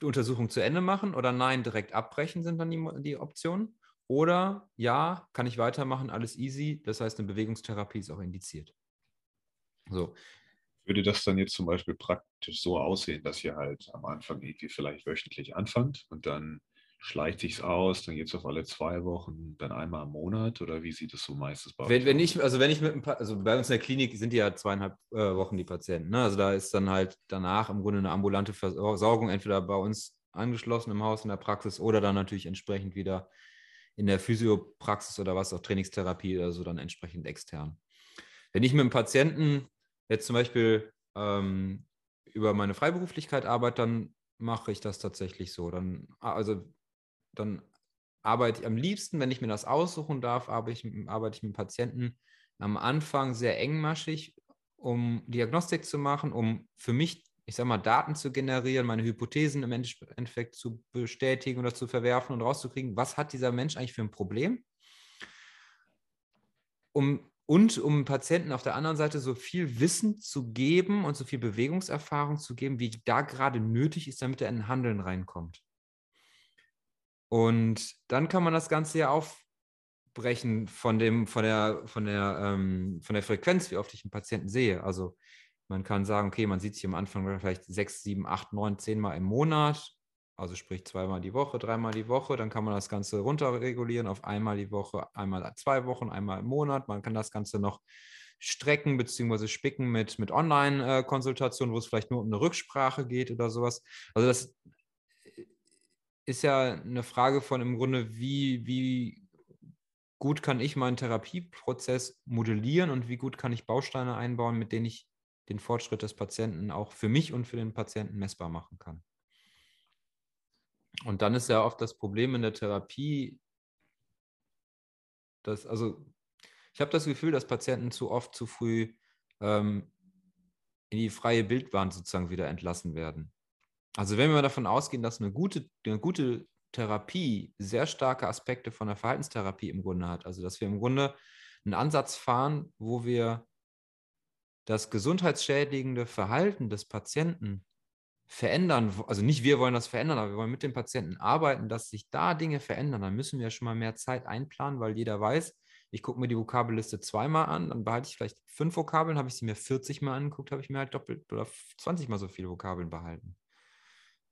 die Untersuchung zu Ende machen oder nein, direkt abbrechen sind dann die, die Optionen. Oder ja, kann ich weitermachen, alles easy. Das heißt, eine Bewegungstherapie ist auch indiziert. So. Würde das dann jetzt zum Beispiel praktisch so aussehen, dass ihr halt am Anfang irgendwie vielleicht wöchentlich anfangt und dann schleicht sich aus, dann geht es auf alle zwei Wochen, dann einmal im Monat oder wie sieht es so meistens bei wenn, wenn ich, also wenn ich mit ein paar, also bei uns in der Klinik sind die ja zweieinhalb äh, Wochen die Patienten. Ne? Also da ist dann halt danach im Grunde eine ambulante Versorgung, entweder bei uns angeschlossen im Haus in der Praxis oder dann natürlich entsprechend wieder in der Physiopraxis oder was auch Trainingstherapie oder so dann entsprechend extern. Wenn ich mit einem Patienten jetzt zum Beispiel ähm, über meine Freiberuflichkeit arbeite, dann mache ich das tatsächlich so. Dann, also dann arbeite ich am liebsten, wenn ich mir das aussuchen darf, arbeite ich, arbeite ich mit Patienten am Anfang sehr engmaschig, um Diagnostik zu machen, um für mich, ich sage mal, Daten zu generieren, meine Hypothesen im Endeffekt zu bestätigen oder zu verwerfen und rauszukriegen, was hat dieser Mensch eigentlich für ein Problem? Um, und um Patienten auf der anderen Seite so viel Wissen zu geben und so viel Bewegungserfahrung zu geben, wie da gerade nötig ist, damit er in Handeln reinkommt. Und dann kann man das Ganze ja aufbrechen von, dem, von, der, von, der, ähm, von der Frequenz, wie oft ich einen Patienten sehe. Also man kann sagen, okay, man sieht sich am Anfang vielleicht sechs, sieben, acht, neun, zehn Mal im Monat, also sprich zweimal die Woche, dreimal die Woche. Dann kann man das Ganze runterregulieren auf einmal die Woche, einmal zwei Wochen, einmal im Monat. Man kann das Ganze noch strecken bzw. spicken mit, mit Online-Konsultationen, wo es vielleicht nur um eine Rücksprache geht oder sowas. Also das ist ja eine Frage von im Grunde, wie, wie gut kann ich meinen Therapieprozess modellieren und wie gut kann ich Bausteine einbauen, mit denen ich den Fortschritt des Patienten auch für mich und für den Patienten messbar machen kann. Und dann ist ja oft das Problem in der Therapie, dass, also ich habe das Gefühl, dass Patienten zu oft zu früh ähm, in die freie Bildbahn sozusagen wieder entlassen werden. Also wenn wir davon ausgehen, dass eine gute, eine gute Therapie sehr starke Aspekte von der Verhaltenstherapie im Grunde hat, also dass wir im Grunde einen Ansatz fahren, wo wir das gesundheitsschädigende Verhalten des Patienten verändern, also nicht wir wollen das verändern, aber wir wollen mit dem Patienten arbeiten, dass sich da Dinge verändern, dann müssen wir schon mal mehr Zeit einplanen, weil jeder weiß, ich gucke mir die Vokabelliste zweimal an, dann behalte ich vielleicht fünf Vokabeln, habe ich sie mir 40 Mal angeguckt, habe ich mir halt doppelt oder 20 Mal so viele Vokabeln behalten.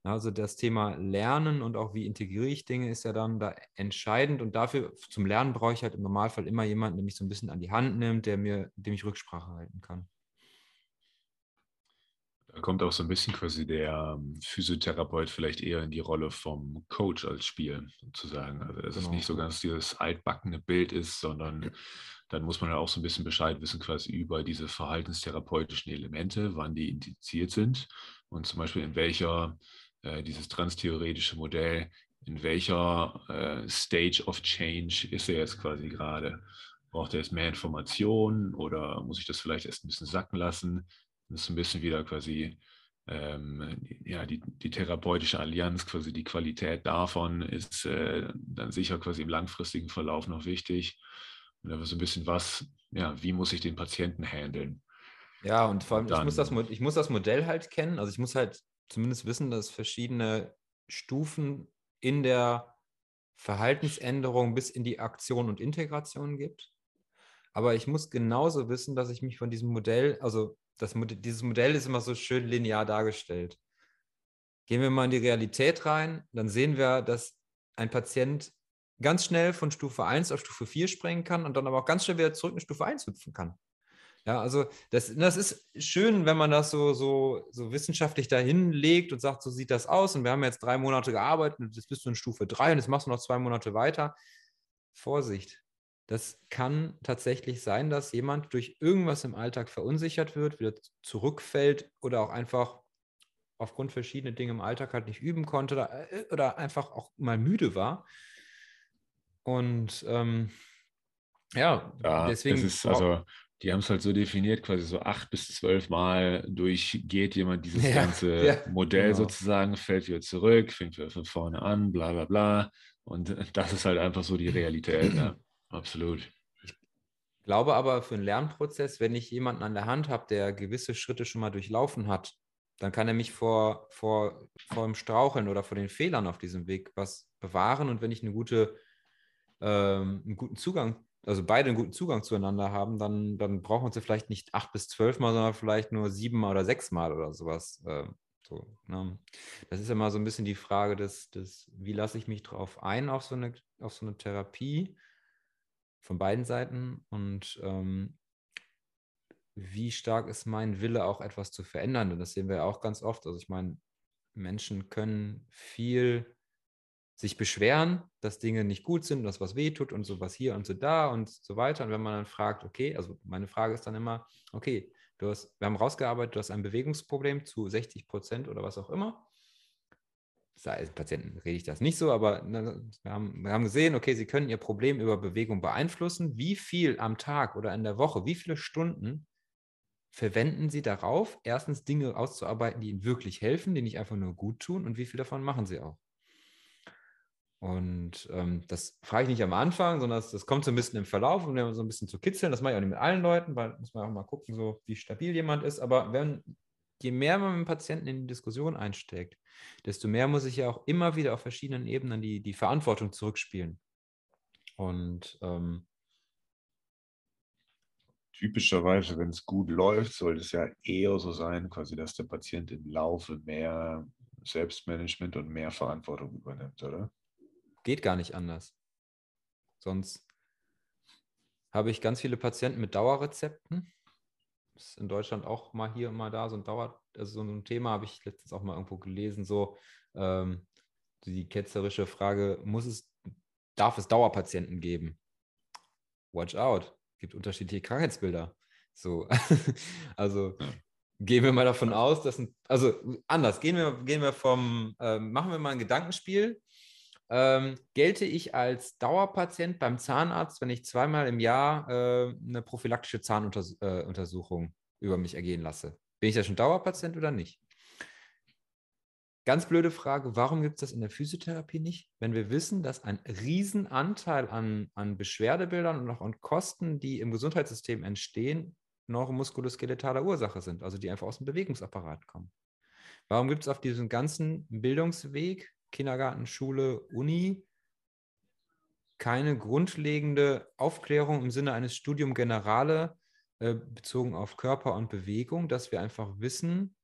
Also das Thema Lernen und auch wie integriere ich Dinge ist ja dann da entscheidend und dafür zum Lernen brauche ich halt im Normalfall immer jemanden, der mich so ein bisschen an die Hand nimmt, der mir, dem ich Rücksprache halten kann. Kommt auch so ein bisschen quasi der ähm, Physiotherapeut vielleicht eher in die Rolle vom Coach als Spiel, sozusagen. Also dass genau. es nicht so ganz dieses altbackene Bild ist, sondern dann muss man ja auch so ein bisschen Bescheid wissen, quasi über diese verhaltenstherapeutischen Elemente, wann die indiziert sind und zum Beispiel in welcher äh, dieses transtheoretische Modell, in welcher äh, Stage of Change ist er jetzt quasi gerade? Braucht er jetzt mehr Informationen oder muss ich das vielleicht erst ein bisschen sacken lassen? Das ist ein bisschen wieder quasi ähm, ja, die, die, therapeutische Allianz, quasi die Qualität davon ist äh, dann sicher quasi im langfristigen Verlauf noch wichtig. Und dann so ein bisschen was, ja, wie muss ich den Patienten handeln? Ja, und vor allem, und dann, ich, muss das, ich muss das Modell halt kennen. Also ich muss halt zumindest wissen, dass es verschiedene Stufen in der Verhaltensänderung bis in die Aktion und Integration gibt. Aber ich muss genauso wissen, dass ich mich von diesem Modell, also das, dieses Modell ist immer so schön linear dargestellt. Gehen wir mal in die Realität rein, dann sehen wir, dass ein Patient ganz schnell von Stufe 1 auf Stufe 4 springen kann und dann aber auch ganz schnell wieder zurück in Stufe 1 hüpfen kann. Ja, also das, das ist schön, wenn man das so, so, so wissenschaftlich dahin legt und sagt, so sieht das aus. Und wir haben jetzt drei Monate gearbeitet und jetzt bist du in Stufe 3 und jetzt machst du noch zwei Monate weiter. Vorsicht. Das kann tatsächlich sein, dass jemand durch irgendwas im Alltag verunsichert wird, wieder zurückfällt oder auch einfach aufgrund verschiedener Dinge im Alltag halt nicht üben konnte oder, äh, oder einfach auch mal müde war. Und ähm, ja, ja, deswegen. Es ist also die haben es halt so definiert, quasi so acht bis zwölf Mal durchgeht jemand dieses [LAUGHS] ja, ganze ja, Modell genau. sozusagen, fällt wieder zurück, fängt wieder von vorne an, bla bla bla. Und das ist halt einfach so die Realität, ja. Absolut. Ich glaube aber für einen Lernprozess, wenn ich jemanden an der Hand habe, der gewisse Schritte schon mal durchlaufen hat, dann kann er mich vor, vor, vor dem Straucheln oder vor den Fehlern auf diesem Weg was bewahren. Und wenn ich eine gute, ähm, einen guten Zugang, also beide einen guten Zugang zueinander haben, dann, dann brauchen wir uns vielleicht nicht acht bis zwölf Mal, sondern vielleicht nur sieben oder sechs Mal oder sowas. Äh, so, ne? Das ist immer so ein bisschen die Frage des, des wie lasse ich mich drauf ein auf so eine, auf so eine Therapie von beiden Seiten und ähm, wie stark ist mein Wille auch etwas zu verändern? Und das sehen wir ja auch ganz oft. Also ich meine, Menschen können viel sich beschweren, dass Dinge nicht gut sind, dass was weh tut und so was hier und so da und so weiter. Und wenn man dann fragt, okay, also meine Frage ist dann immer, okay, du hast, wir haben rausgearbeitet, du hast ein Bewegungsproblem zu 60 Prozent oder was auch immer. Patienten rede ich das nicht so, aber ne, wir haben, wir haben gesehen, okay, sie können ihr Problem über Bewegung beeinflussen. Wie viel am Tag oder in der Woche, wie viele Stunden verwenden Sie darauf, erstens Dinge auszuarbeiten, die Ihnen wirklich helfen, die nicht einfach nur gut tun und wie viel davon machen Sie auch? Und ähm, das frage ich nicht am Anfang, sondern das, das, kommt so ein bisschen im Verlauf, um so ein bisschen zu kitzeln. Das mache ich auch nicht mit allen Leuten, weil muss man auch mal gucken, so wie stabil jemand ist. Aber wenn, je mehr man mit dem Patienten in die Diskussion einsteckt, desto mehr muss ich ja auch immer wieder auf verschiedenen Ebenen die, die Verantwortung zurückspielen. Und ähm, typischerweise, wenn es gut läuft, sollte es ja eher so sein, quasi, dass der Patient im Laufe mehr Selbstmanagement und mehr Verantwortung übernimmt, oder? Geht gar nicht anders. Sonst habe ich ganz viele Patienten mit Dauerrezepten. Ist in Deutschland auch mal hier und mal da so ein Dauer, also so ein Thema habe ich letztens auch mal irgendwo gelesen, so ähm, die ketzerische Frage, muss es, darf es Dauerpatienten geben? Watch out gibt unterschiedliche Krankheitsbilder. So, [LAUGHS] also ja. gehen wir mal davon aus, dass ein, also anders, gehen wir, gehen wir vom, äh, machen wir mal ein Gedankenspiel. Ähm, gelte ich als Dauerpatient beim Zahnarzt, wenn ich zweimal im Jahr äh, eine prophylaktische Zahnuntersuchung äh, über mich ergehen lasse? Bin ich da schon Dauerpatient oder nicht? Ganz blöde Frage, warum gibt es das in der Physiotherapie nicht? Wenn wir wissen, dass ein Riesenanteil an, an Beschwerdebildern und auch an Kosten, die im Gesundheitssystem entstehen, neuromuskuloskelettaler Ursache sind, also die einfach aus dem Bewegungsapparat kommen. Warum gibt es auf diesem ganzen Bildungsweg, Kindergarten, Schule, Uni, keine grundlegende Aufklärung im Sinne eines Studium Generale äh, bezogen auf Körper und Bewegung, dass wir einfach wissen,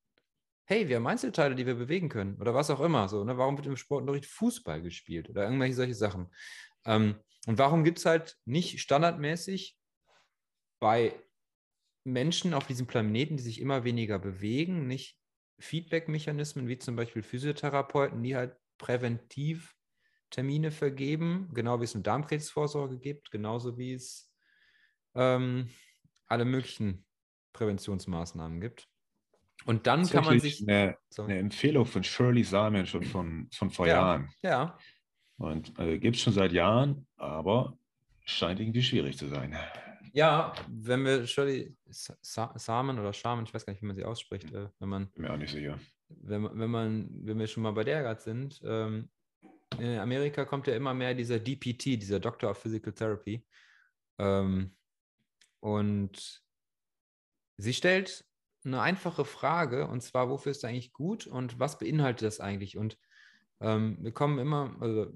hey, wir haben Einzelteile, die wir bewegen können oder was auch immer. So, ne? Warum wird im Sportunterricht Fußball gespielt oder irgendwelche solche Sachen? Ähm, und warum gibt es halt nicht standardmäßig bei Menschen auf diesem Planeten, die sich immer weniger bewegen, nicht Feedback-Mechanismen wie zum Beispiel Physiotherapeuten, die halt präventiv Termine vergeben, genau wie es eine Darmkrebsvorsorge gibt, genauso wie es ähm, alle möglichen Präventionsmaßnahmen gibt. Und dann kann man sich. Eine, eine, Empfehlung von Shirley Salmon schon von, von vor ja, Jahren. Ja. Und also, gibt es schon seit Jahren, aber scheint irgendwie schwierig zu sein. Ja, wenn wir Shirley Salmon oder Shaman, ich weiß gar nicht, wie man sie ausspricht, äh, wenn man. Bin mir auch nicht sicher. Wenn, wenn, man, wenn wir schon mal bei der gerade sind, ähm, in Amerika kommt ja immer mehr dieser DPT, dieser Doctor of Physical Therapy. Ähm, und sie stellt eine einfache Frage und zwar, wofür ist eigentlich gut und was beinhaltet das eigentlich? Und ähm, wir kommen immer, also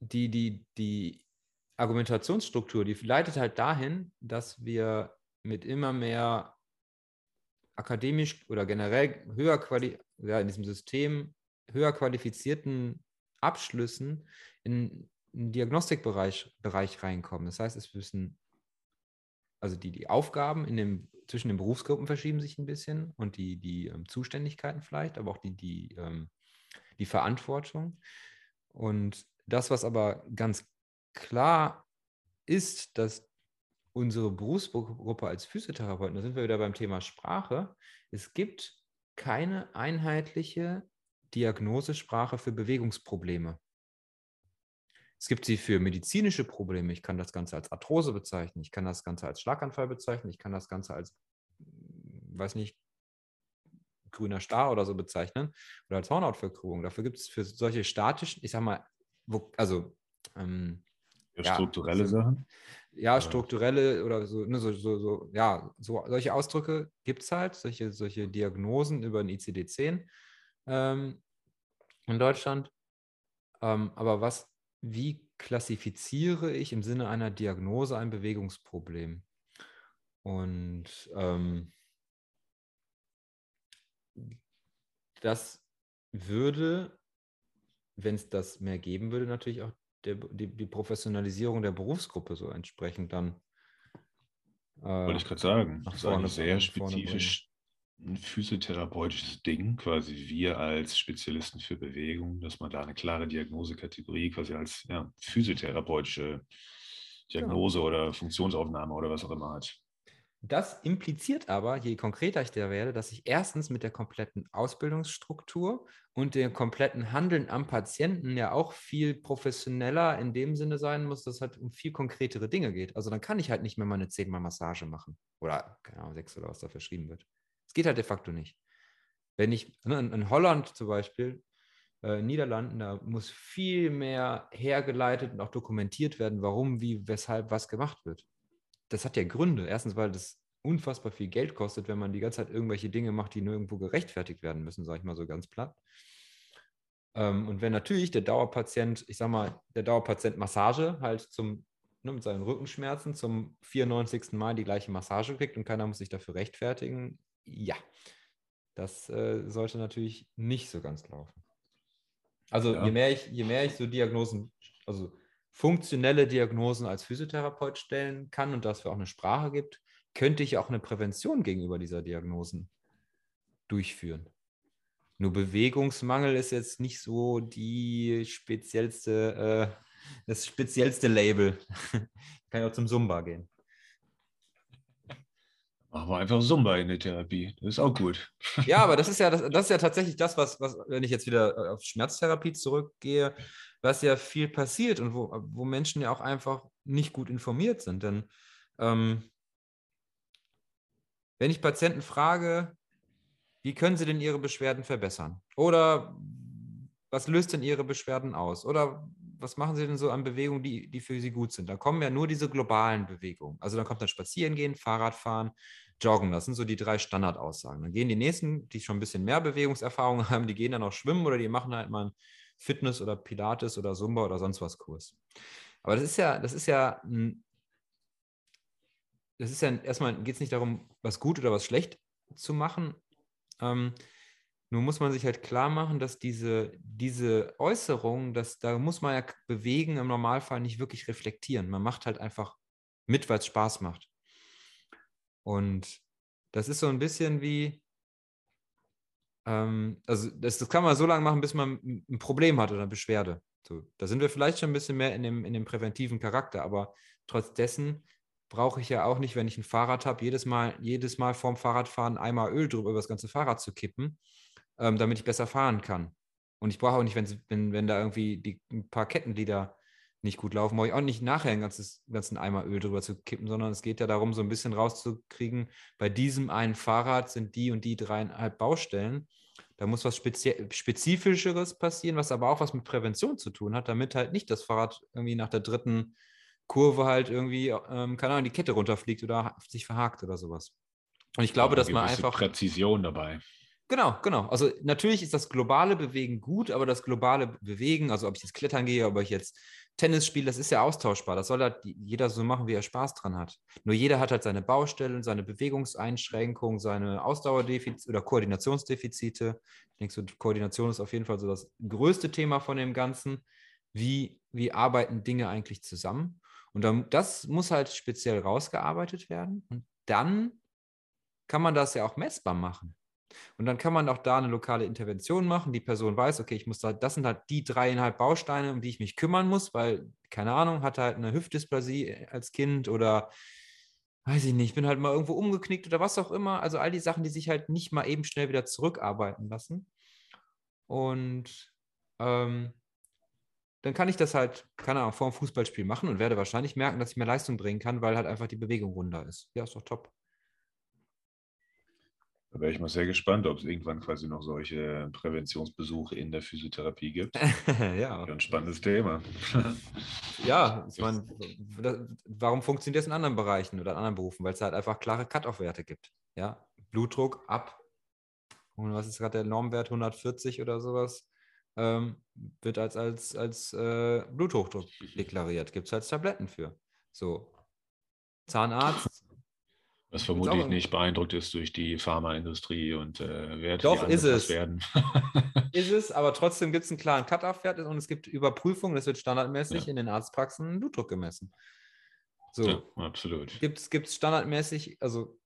die, die, die Argumentationsstruktur, die leitet halt dahin, dass wir mit immer mehr akademisch oder generell höher quali ja, in diesem System höher qualifizierten Abschlüssen in den Diagnostikbereich Bereich reinkommen. Das heißt, es müssen also die, die Aufgaben in dem, zwischen den Berufsgruppen verschieben sich ein bisschen und die, die ähm, Zuständigkeiten vielleicht, aber auch die, die, ähm, die Verantwortung. Und das, was aber ganz klar ist, dass unsere Berufsgruppe als Physiotherapeuten, da sind wir wieder beim Thema Sprache, es gibt keine einheitliche Diagnosesprache für Bewegungsprobleme. Es gibt sie für medizinische Probleme. Ich kann das Ganze als Arthrose bezeichnen. Ich kann das Ganze als Schlaganfall bezeichnen. Ich kann das Ganze als, weiß nicht, grüner Star oder so bezeichnen oder als Hornhautverkrümmung. Dafür gibt es für solche statischen, ich sag mal, also ähm, ja, strukturelle so, Sachen? Ja, strukturelle oder so, ne, so, so, so, ja, so solche Ausdrücke gibt es halt, solche, solche Diagnosen über den ICD-10 ähm, in Deutschland. Ähm, aber was, wie klassifiziere ich im Sinne einer Diagnose ein Bewegungsproblem? Und ähm, das würde, wenn es das mehr geben würde, natürlich auch der, die, die, Professionalisierung der Berufsgruppe so entsprechend dann. Äh, Wollte ich gerade sagen, das ist ein sehr spezifisch ein physiotherapeutisches Ding, quasi wir als Spezialisten für Bewegung, dass man da eine klare Diagnosekategorie quasi als ja, physiotherapeutische Diagnose genau. oder Funktionsaufnahme oder was auch immer hat. Das impliziert aber, je konkreter ich da werde, dass ich erstens mit der kompletten Ausbildungsstruktur und dem kompletten Handeln am Patienten ja auch viel professioneller in dem Sinne sein muss, dass es halt um viel konkretere Dinge geht. Also dann kann ich halt nicht mehr meine zehnmal Massage machen oder keine Ahnung, sechs oder was da verschrieben wird. Es geht halt de facto nicht. Wenn ich ne, in Holland zum Beispiel, äh, Niederlanden, da muss viel mehr hergeleitet und auch dokumentiert werden, warum, wie, weshalb was gemacht wird das hat ja Gründe. Erstens, weil das unfassbar viel Geld kostet, wenn man die ganze Zeit irgendwelche Dinge macht, die nur irgendwo gerechtfertigt werden müssen, sage ich mal so ganz platt. Ähm, und wenn natürlich der Dauerpatient, ich sage mal, der Dauerpatient Massage halt zum, ne, mit seinen Rückenschmerzen zum 94. Mal die gleiche Massage kriegt und keiner muss sich dafür rechtfertigen, ja, das äh, sollte natürlich nicht so ganz laufen. Also ja. je, mehr ich, je mehr ich so Diagnosen, also funktionelle Diagnosen als Physiotherapeut stellen kann und dafür auch eine Sprache gibt, könnte ich auch eine Prävention gegenüber dieser Diagnosen durchführen. Nur Bewegungsmangel ist jetzt nicht so die speziellste, äh, das speziellste Label. [LAUGHS] kann ja auch zum Zumba gehen. Machen wir einfach Zumba in der Therapie. Das ist auch gut. Ja, aber das [LAUGHS] ist ja, das, das ist ja tatsächlich das, was, was, wenn ich jetzt wieder auf Schmerztherapie zurückgehe, was ja viel passiert und wo, wo Menschen ja auch einfach nicht gut informiert sind. Denn ähm, wenn ich Patienten frage, wie können sie denn ihre Beschwerden verbessern? Oder was löst denn ihre Beschwerden aus? Oder was machen sie denn so an Bewegungen, die, die für sie gut sind? Da kommen ja nur diese globalen Bewegungen. Also dann kommt dann Spazierengehen, Fahrradfahren, Joggen. Das sind so die drei Standardaussagen. Dann gehen die nächsten, die schon ein bisschen mehr Bewegungserfahrung [LAUGHS] haben, die gehen dann auch schwimmen oder die machen halt mal Fitness oder Pilates oder Zumba oder sonst was Kurs. Aber das ist ja, das ist ja, das ist ja erstmal geht es nicht darum, was gut oder was schlecht zu machen. Ähm, nur muss man sich halt klar machen, dass diese, diese Äußerung, dass da muss man ja bewegen im Normalfall nicht wirklich reflektieren. Man macht halt einfach mit, weil es Spaß macht. Und das ist so ein bisschen wie, ähm, also das, das kann man so lange machen, bis man ein Problem hat oder eine Beschwerde. So, da sind wir vielleicht schon ein bisschen mehr in dem, in dem präventiven Charakter, aber trotz dessen brauche ich ja auch nicht, wenn ich ein Fahrrad habe, jedes Mal, jedes Mal vorm Fahrradfahren einmal Öl drüber über das ganze Fahrrad zu kippen, ähm, damit ich besser fahren kann. Und ich brauche auch nicht, wenn, wenn, da irgendwie die, ein paar Kettenglieder nicht gut laufen, brauche ich auch nicht nachher einen ganzes, ganzen Eimer Öl drüber zu kippen, sondern es geht ja darum, so ein bisschen rauszukriegen, bei diesem einen Fahrrad sind die und die dreieinhalb Baustellen. Da muss was Spezifischeres passieren, was aber auch was mit Prävention zu tun hat, damit halt nicht das Fahrrad irgendwie nach der dritten Kurve halt irgendwie, ähm, keine Ahnung, die Kette runterfliegt oder sich verhakt oder sowas. Und ich glaube, dass man einfach. Präzision dabei. Genau, genau. Also natürlich ist das globale Bewegen gut, aber das globale Bewegen, also ob ich jetzt klettern gehe, ob ich jetzt Tennis spiele, das ist ja austauschbar. Das soll halt jeder so machen, wie er Spaß dran hat. Nur jeder hat halt seine Baustellen, seine Bewegungseinschränkungen, seine Ausdauerdefizite oder Koordinationsdefizite. Ich denke, so Koordination ist auf jeden Fall so das größte Thema von dem Ganzen. Wie, wie arbeiten Dinge eigentlich zusammen? Und dann, das muss halt speziell rausgearbeitet werden. Und dann kann man das ja auch messbar machen. Und dann kann man auch da eine lokale Intervention machen. Die Person weiß, okay, ich muss da, das sind halt die dreieinhalb Bausteine, um die ich mich kümmern muss, weil, keine Ahnung, hat halt eine Hüftdysplasie äh, als Kind oder weiß ich nicht, bin halt mal irgendwo umgeknickt oder was auch immer. Also all die Sachen, die sich halt nicht mal eben schnell wieder zurückarbeiten lassen. Und ähm, dann kann ich das halt, keine Ahnung, vor dem Fußballspiel machen und werde wahrscheinlich merken, dass ich mehr Leistung bringen kann, weil halt einfach die Bewegung runder ist. Ja, ist doch top. Da wäre ich mal sehr gespannt, ob es irgendwann quasi noch solche Präventionsbesuche in der Physiotherapie gibt. [LAUGHS] ja. Ein spannendes Thema. [LAUGHS] ja, ich meine, warum funktioniert das in anderen Bereichen oder in anderen Berufen? Weil es halt einfach klare Cut-off-Werte gibt. Ja, Blutdruck ab, und was ist gerade der Normwert, 140 oder sowas, ähm, wird als, als, als äh, Bluthochdruck [LAUGHS] deklariert. Gibt es halt Tabletten für. So, Zahnarzt was vermutlich nicht beeindruckt ist durch die Pharmaindustrie und äh, Werte, Doch, ist es. werden. ist es, aber [LAUGHS] trotzdem gibt es einen klaren Cut-Off-Wert und es gibt Überprüfungen, es wird standardmäßig ja. in den Arztpraxen Blutdruck gemessen. So. Ja, absolut. Gibt es standardmäßig, also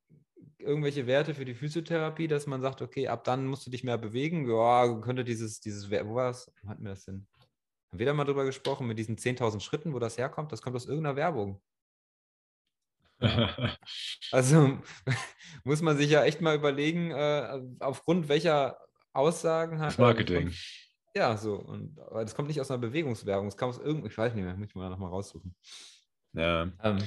irgendwelche Werte für die Physiotherapie, dass man sagt, okay, ab dann musst du dich mehr bewegen? Ja, könnte dieses, dieses, wo war das? Hatten wir das denn? Haben wir da mal drüber gesprochen, mit diesen 10.000 Schritten, wo das herkommt? Das kommt aus irgendeiner Werbung. [LAUGHS] also [LAUGHS] muss man sich ja echt mal überlegen, äh, aufgrund welcher Aussagen hat. Marketing. Kommt, ja, so. Und, aber das kommt nicht aus einer Bewegungswerbung, es kommt aus irgendeinem, ich weiß nicht mehr, muss ich mal nochmal raussuchen. Ja. Ähm,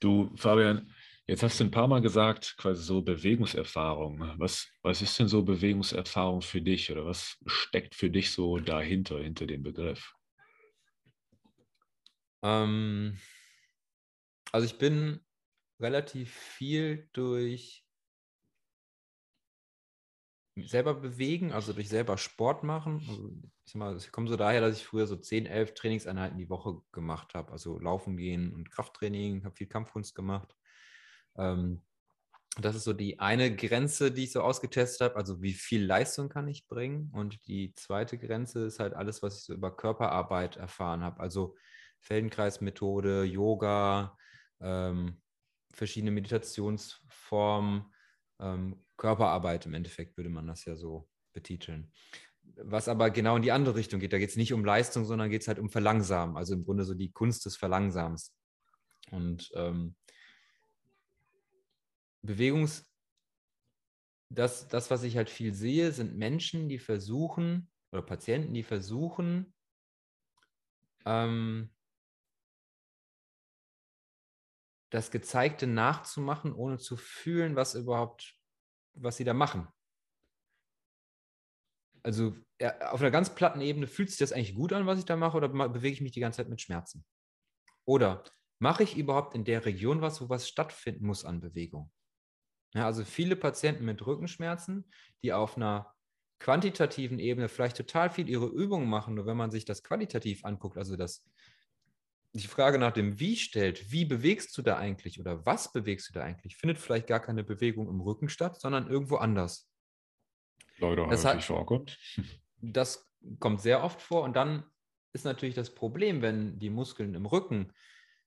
du, Fabian, jetzt hast du ein paar Mal gesagt, quasi so Bewegungserfahrung. Was, was ist denn so Bewegungserfahrung für dich oder was steckt für dich so dahinter, hinter dem Begriff? Ähm, also ich bin relativ viel durch selber bewegen, also durch selber Sport machen. Also ich, mal, ich komme so daher, dass ich früher so 10, 11 Trainingseinheiten die Woche gemacht habe. Also Laufen gehen und Krafttraining, habe viel Kampfkunst gemacht. Ähm, das ist so die eine Grenze, die ich so ausgetestet habe. Also wie viel Leistung kann ich bringen? Und die zweite Grenze ist halt alles, was ich so über Körperarbeit erfahren habe. Also Feldenkreismethode, Yoga, ähm, verschiedene Meditationsformen, ähm, Körperarbeit im Endeffekt würde man das ja so betiteln. Was aber genau in die andere Richtung geht, da geht es nicht um Leistung, sondern geht es halt um Verlangsamen, also im Grunde so die Kunst des Verlangsamens. Und ähm, Bewegungs, das, das, was ich halt viel sehe, sind Menschen, die versuchen, oder Patienten, die versuchen, ähm, das Gezeigte nachzumachen, ohne zu fühlen, was überhaupt, was sie da machen. Also ja, auf einer ganz platten Ebene fühlt sich das eigentlich gut an, was ich da mache, oder bewege ich mich die ganze Zeit mit Schmerzen? Oder mache ich überhaupt in der Region was, wo was stattfinden muss an Bewegung? Ja, also viele Patienten mit Rückenschmerzen, die auf einer quantitativen Ebene vielleicht total viel ihre Übungen machen, nur wenn man sich das qualitativ anguckt, also das die Frage nach dem Wie stellt, wie bewegst du da eigentlich oder was bewegst du da eigentlich, findet vielleicht gar keine Bewegung im Rücken statt, sondern irgendwo anders. Leider das hat, vorkommt. [LAUGHS] Das kommt sehr oft vor und dann ist natürlich das Problem, wenn die Muskeln im Rücken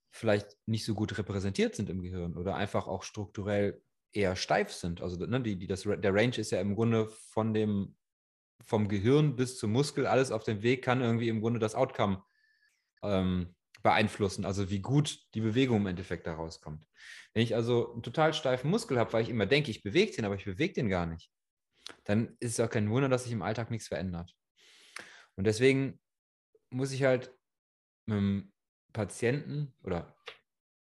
vielleicht nicht so gut repräsentiert sind im Gehirn oder einfach auch strukturell eher steif sind. Also ne, die, die, das, der Range ist ja im Grunde von dem, vom Gehirn bis zum Muskel, alles auf dem Weg kann irgendwie im Grunde das Outcome ähm, beeinflussen, also wie gut die Bewegung im Endeffekt da rauskommt. Wenn ich also einen total steifen Muskel habe, weil ich immer denke, ich bewege den, aber ich bewege den gar nicht, dann ist es auch kein Wunder, dass sich im Alltag nichts verändert. Und deswegen muss ich halt dem Patienten oder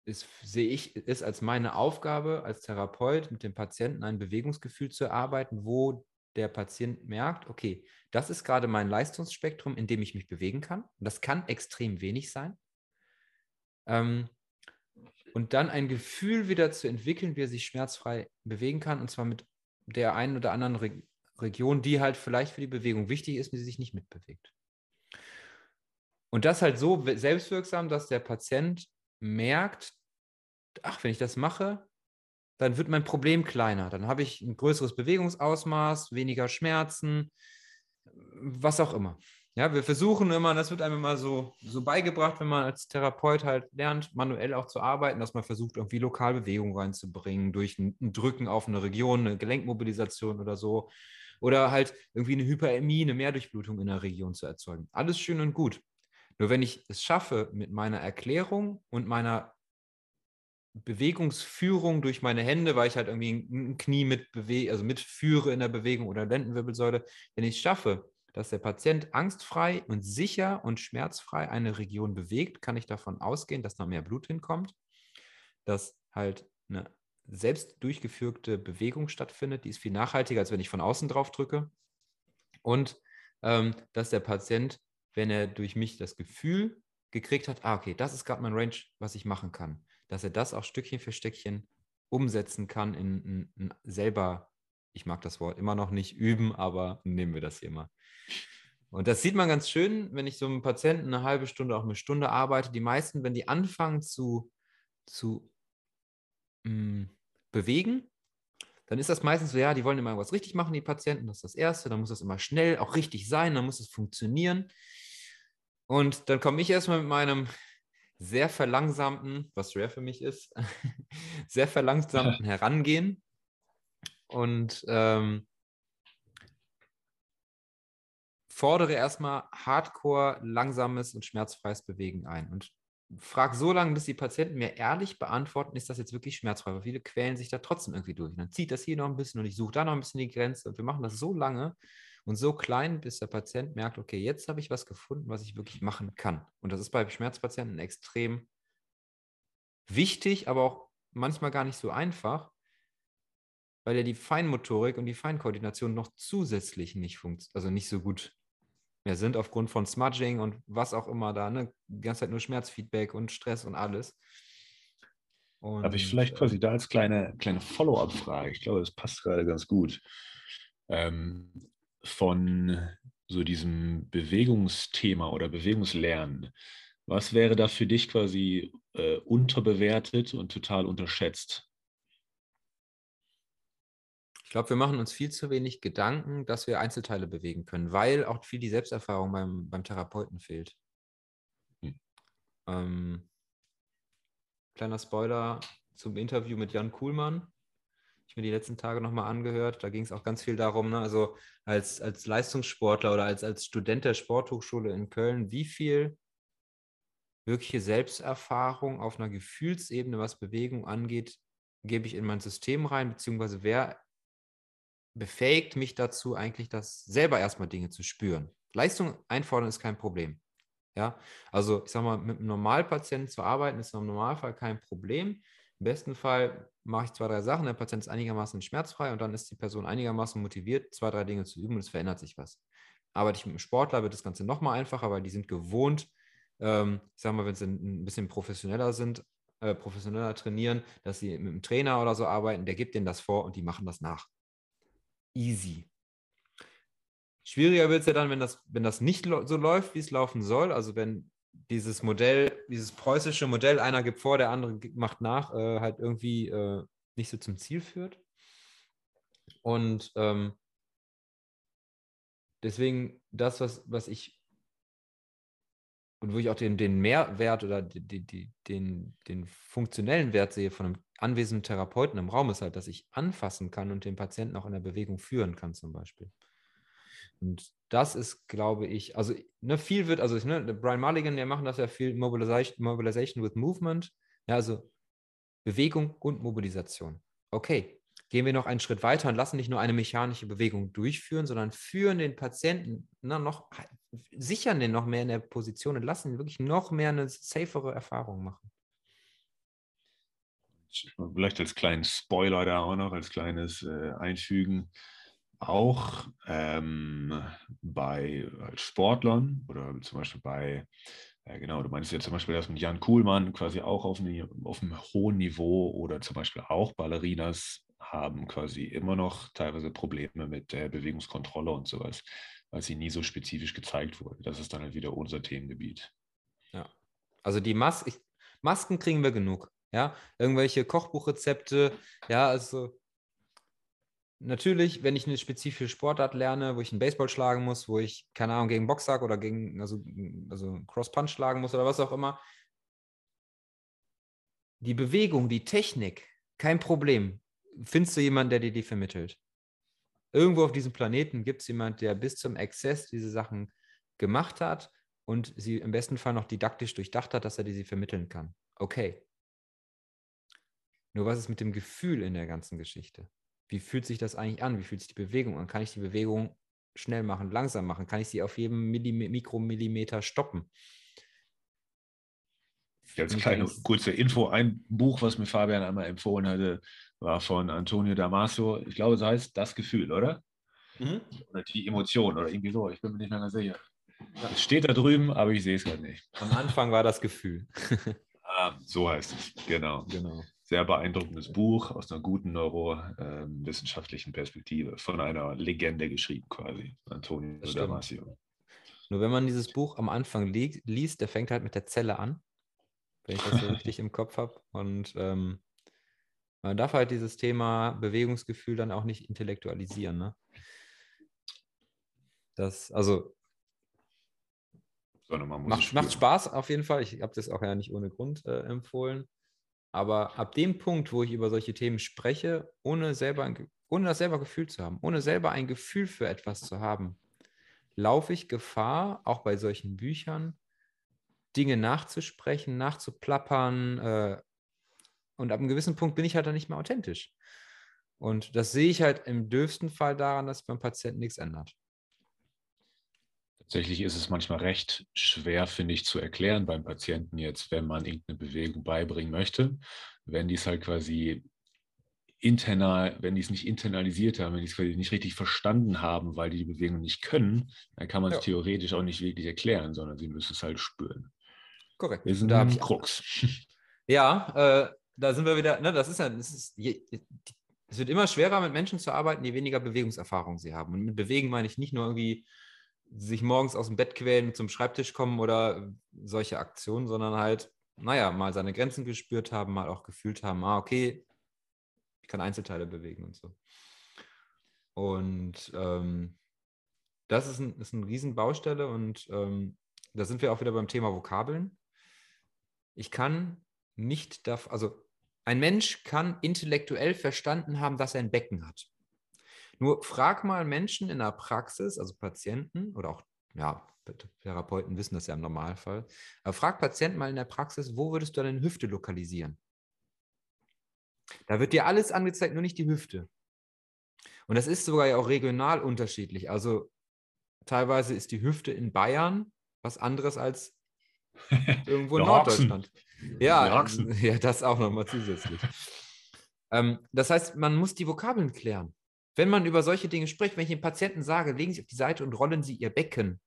ist, sehe ich es als meine Aufgabe als Therapeut, mit dem Patienten ein Bewegungsgefühl zu erarbeiten, wo der Patient merkt, okay, das ist gerade mein Leistungsspektrum, in dem ich mich bewegen kann. Das kann extrem wenig sein. Ähm, und dann ein Gefühl wieder zu entwickeln, wie er sich schmerzfrei bewegen kann, und zwar mit der einen oder anderen Re Region, die halt vielleicht für die Bewegung wichtig ist, wie sie sich nicht mitbewegt. Und das halt so selbstwirksam, dass der Patient merkt, ach, wenn ich das mache, dann wird mein Problem kleiner. Dann habe ich ein größeres Bewegungsausmaß, weniger Schmerzen, was auch immer. Ja, wir versuchen immer, das wird einem immer so, so beigebracht, wenn man als Therapeut halt lernt, manuell auch zu arbeiten, dass man versucht, irgendwie lokal Bewegung reinzubringen, durch ein, Drücken auf eine Region, eine Gelenkmobilisation oder so. Oder halt irgendwie eine Hyperämie, eine Mehrdurchblutung in der Region zu erzeugen. Alles schön und gut. Nur wenn ich es schaffe, mit meiner Erklärung und meiner Bewegungsführung durch meine Hände, weil ich halt irgendwie ein Knie mit bewege, also mitführe in der Bewegung oder Lendenwirbelsäule, wenn ich es schaffe, dass der Patient angstfrei und sicher und schmerzfrei eine Region bewegt, kann ich davon ausgehen, dass noch mehr Blut hinkommt, dass halt eine selbst durchgeführte Bewegung stattfindet. Die ist viel nachhaltiger, als wenn ich von außen drauf drücke. Und ähm, dass der Patient, wenn er durch mich das Gefühl gekriegt hat, ah, okay, das ist gerade mein Range, was ich machen kann, dass er das auch Stückchen für Stückchen umsetzen kann in, in, in selber, ich mag das Wort immer noch nicht üben, aber nehmen wir das hier mal. Und das sieht man ganz schön, wenn ich so einem Patienten eine halbe Stunde, auch eine Stunde arbeite. Die meisten, wenn die anfangen zu, zu mh, mm, bewegen, dann ist das meistens so, ja, die wollen immer irgendwas richtig machen, die Patienten, das ist das Erste, dann muss das immer schnell auch richtig sein, dann muss es funktionieren. Und dann komme ich erstmal mit meinem sehr verlangsamten, was schwer für mich ist, [LAUGHS] sehr verlangsamten [LAUGHS] Herangehen und ähm, fordere erstmal hardcore langsames und schmerzfreies Bewegen ein und frage so lange, bis die Patienten mir ehrlich beantworten, ist das jetzt wirklich schmerzfrei, weil viele quälen sich da trotzdem irgendwie durch. Und dann zieht das hier noch ein bisschen und ich suche da noch ein bisschen die Grenze und wir machen das so lange und so klein, bis der Patient merkt, okay, jetzt habe ich was gefunden, was ich wirklich machen kann. Und das ist bei Schmerzpatienten extrem wichtig, aber auch manchmal gar nicht so einfach, weil ja die Feinmotorik und die Feinkoordination noch zusätzlich nicht funktioniert, also nicht so gut mehr sind aufgrund von Smudging und was auch immer da, ne? Die ganze Zeit nur Schmerzfeedback und Stress und alles. Und, Aber ich vielleicht quasi äh, da als kleine, kleine Follow-up-Frage, ich glaube, das passt gerade ganz gut. Ähm, von so diesem Bewegungsthema oder Bewegungslernen, was wäre da für dich quasi äh, unterbewertet und total unterschätzt? Ich glaube, wir machen uns viel zu wenig Gedanken, dass wir Einzelteile bewegen können, weil auch viel die Selbsterfahrung beim, beim Therapeuten fehlt. Hm. Ähm, kleiner Spoiler zum Interview mit Jan Kuhlmann. Ich mir die letzten Tage nochmal angehört. Da ging es auch ganz viel darum, ne? also als, als Leistungssportler oder als, als Student der Sporthochschule in Köln, wie viel wirkliche Selbsterfahrung auf einer Gefühlsebene, was Bewegung angeht, gebe ich in mein System rein, beziehungsweise wer befähigt mich dazu, eigentlich das selber erstmal Dinge zu spüren. Leistung einfordern ist kein Problem. Ja, also ich sag mal, mit einem Normalpatienten zu arbeiten ist im Normalfall kein Problem. Im besten Fall mache ich zwei, drei Sachen, der Patient ist einigermaßen schmerzfrei und dann ist die Person einigermaßen motiviert, zwei, drei Dinge zu üben und es verändert sich was. Arbeite ich mit einem Sportler, wird das Ganze nochmal einfacher, weil die sind gewohnt, ähm, ich sag mal, wenn sie ein bisschen professioneller sind, äh, professioneller trainieren, dass sie mit einem Trainer oder so arbeiten, der gibt denen das vor und die machen das nach easy. Schwieriger wird es ja dann, wenn das, wenn das nicht so läuft, wie es laufen soll. Also wenn dieses Modell, dieses preußische Modell, einer gibt vor, der andere macht nach, äh, halt irgendwie äh, nicht so zum Ziel führt. Und ähm, deswegen das, was, was ich und wo ich auch den, den Mehrwert oder die, die, den, den funktionellen Wert sehe von einem anwesenden Therapeuten im Raum, ist halt, dass ich anfassen kann und den Patienten auch in der Bewegung führen kann, zum Beispiel. Und das ist, glaube ich, also ne, viel wird, also ne, Brian Mulligan, der machen das ja viel, Mobilization, Mobilization with Movement, ja, also Bewegung und Mobilisation. Okay, gehen wir noch einen Schritt weiter und lassen nicht nur eine mechanische Bewegung durchführen, sondern führen den Patienten na, noch sichern den noch mehr in der Position und lassen ihn wirklich noch mehr eine safere Erfahrung machen. Vielleicht als kleinen Spoiler da auch noch, als kleines äh, Einfügen. Auch ähm, bei Sportlern oder zum Beispiel bei, äh, genau, du meinst ja zum Beispiel das mit Jan Kuhlmann, quasi auch auf, eine, auf einem hohen Niveau oder zum Beispiel auch Ballerinas haben quasi immer noch teilweise Probleme mit der Bewegungskontrolle und sowas weil sie nie so spezifisch gezeigt wurde. Das ist dann halt wieder unser Themengebiet. Ja, also die Mas ich, Masken kriegen wir genug. Ja, irgendwelche Kochbuchrezepte. Ja, also natürlich, wenn ich eine spezifische Sportart lerne, wo ich einen Baseball schlagen muss, wo ich, keine Ahnung, gegen Boxsack oder gegen, also, also Cross-Punch schlagen muss oder was auch immer. Die Bewegung, die Technik, kein Problem. Findest du jemanden, der dir die vermittelt? Irgendwo auf diesem Planeten gibt es jemanden, der bis zum Exzess diese Sachen gemacht hat und sie im besten Fall noch didaktisch durchdacht hat, dass er die sie vermitteln kann. Okay. Nur was ist mit dem Gefühl in der ganzen Geschichte? Wie fühlt sich das eigentlich an? Wie fühlt sich die Bewegung an? Kann ich die Bewegung schnell machen, langsam machen? Kann ich sie auf jedem Millim Mikromillimeter stoppen? Jetzt kleine kurze Info. Ein Buch, was mir Fabian einmal empfohlen hatte, war von Antonio Damasio. Ich glaube, es heißt Das Gefühl, oder? Mhm. Oder die Emotion oder irgendwie so. Ich bin mir nicht mehr ganz sicher. Es steht da drüben, aber ich sehe es gerade nicht. Am Anfang war das Gefühl. [LAUGHS] ah, so heißt es. Genau. genau. Sehr beeindruckendes Buch aus einer guten neurowissenschaftlichen Perspektive, von einer Legende geschrieben quasi, Antonio Damasio. Nur wenn man dieses Buch am Anfang li liest, der fängt halt mit der Zelle an, wenn ich das so [LAUGHS] richtig im Kopf habe. Und ähm, man darf halt dieses Thema Bewegungsgefühl dann auch nicht intellektualisieren. Ne? Das, also macht, macht, Spaß auf jeden Fall. Ich habe das auch ja nicht ohne Grund äh, empfohlen. Aber ab dem Punkt, wo ich über solche Themen spreche, ohne, selber ohne das selber Gefühl zu haben, ohne selber ein Gefühl für etwas zu haben, laufe ich Gefahr, auch bei solchen Büchern, Dinge nachzusprechen, nachzuplappern. Äh, und ab einem gewissen Punkt bin ich halt dann nicht mehr authentisch. Und das sehe ich halt im dürfsten Fall daran, dass beim Patienten nichts ändert. Tatsächlich ist es manchmal recht schwer, finde ich, zu erklären beim Patienten jetzt, wenn man irgendeine Bewegung beibringen möchte. Wenn die es halt quasi internal, wenn die es nicht internalisiert haben, wenn die es quasi nicht richtig verstanden haben, weil die die Bewegung nicht können, dann kann man es theoretisch auch nicht wirklich erklären, sondern sie müssen es halt spüren. Korrekt. Wir sind da ein Krux. Ja, äh, da sind wir wieder, ne, das ist ja, das ist, es wird immer schwerer, mit Menschen zu arbeiten, je weniger Bewegungserfahrung sie haben. Und mit Bewegen meine ich nicht nur irgendwie sich morgens aus dem Bett quälen, zum Schreibtisch kommen oder solche Aktionen, sondern halt, naja, mal seine Grenzen gespürt haben, mal auch gefühlt haben, ah, okay, ich kann Einzelteile bewegen und so. Und ähm, das ist, ein, ist eine Riesenbaustelle und ähm, da sind wir auch wieder beim Thema Vokabeln. Ich kann nicht, also ein Mensch kann intellektuell verstanden haben, dass er ein Becken hat. Nur frag mal Menschen in der Praxis, also Patienten oder auch ja, Therapeuten wissen das ja im Normalfall. Aber frag Patienten mal in der Praxis, wo würdest du deine Hüfte lokalisieren? Da wird dir alles angezeigt, nur nicht die Hüfte. Und das ist sogar ja auch regional unterschiedlich. Also teilweise ist die Hüfte in Bayern was anderes als [LAUGHS] irgendwo in Norddeutschland. Ja, [LAUGHS] ja, das auch nochmal zusätzlich. ähm, das heißt, man muss die Vokabeln klären. Wenn man über solche Dinge spricht, wenn ich dem Patienten sage, legen Sie auf die Seite und rollen Sie Ihr Becken,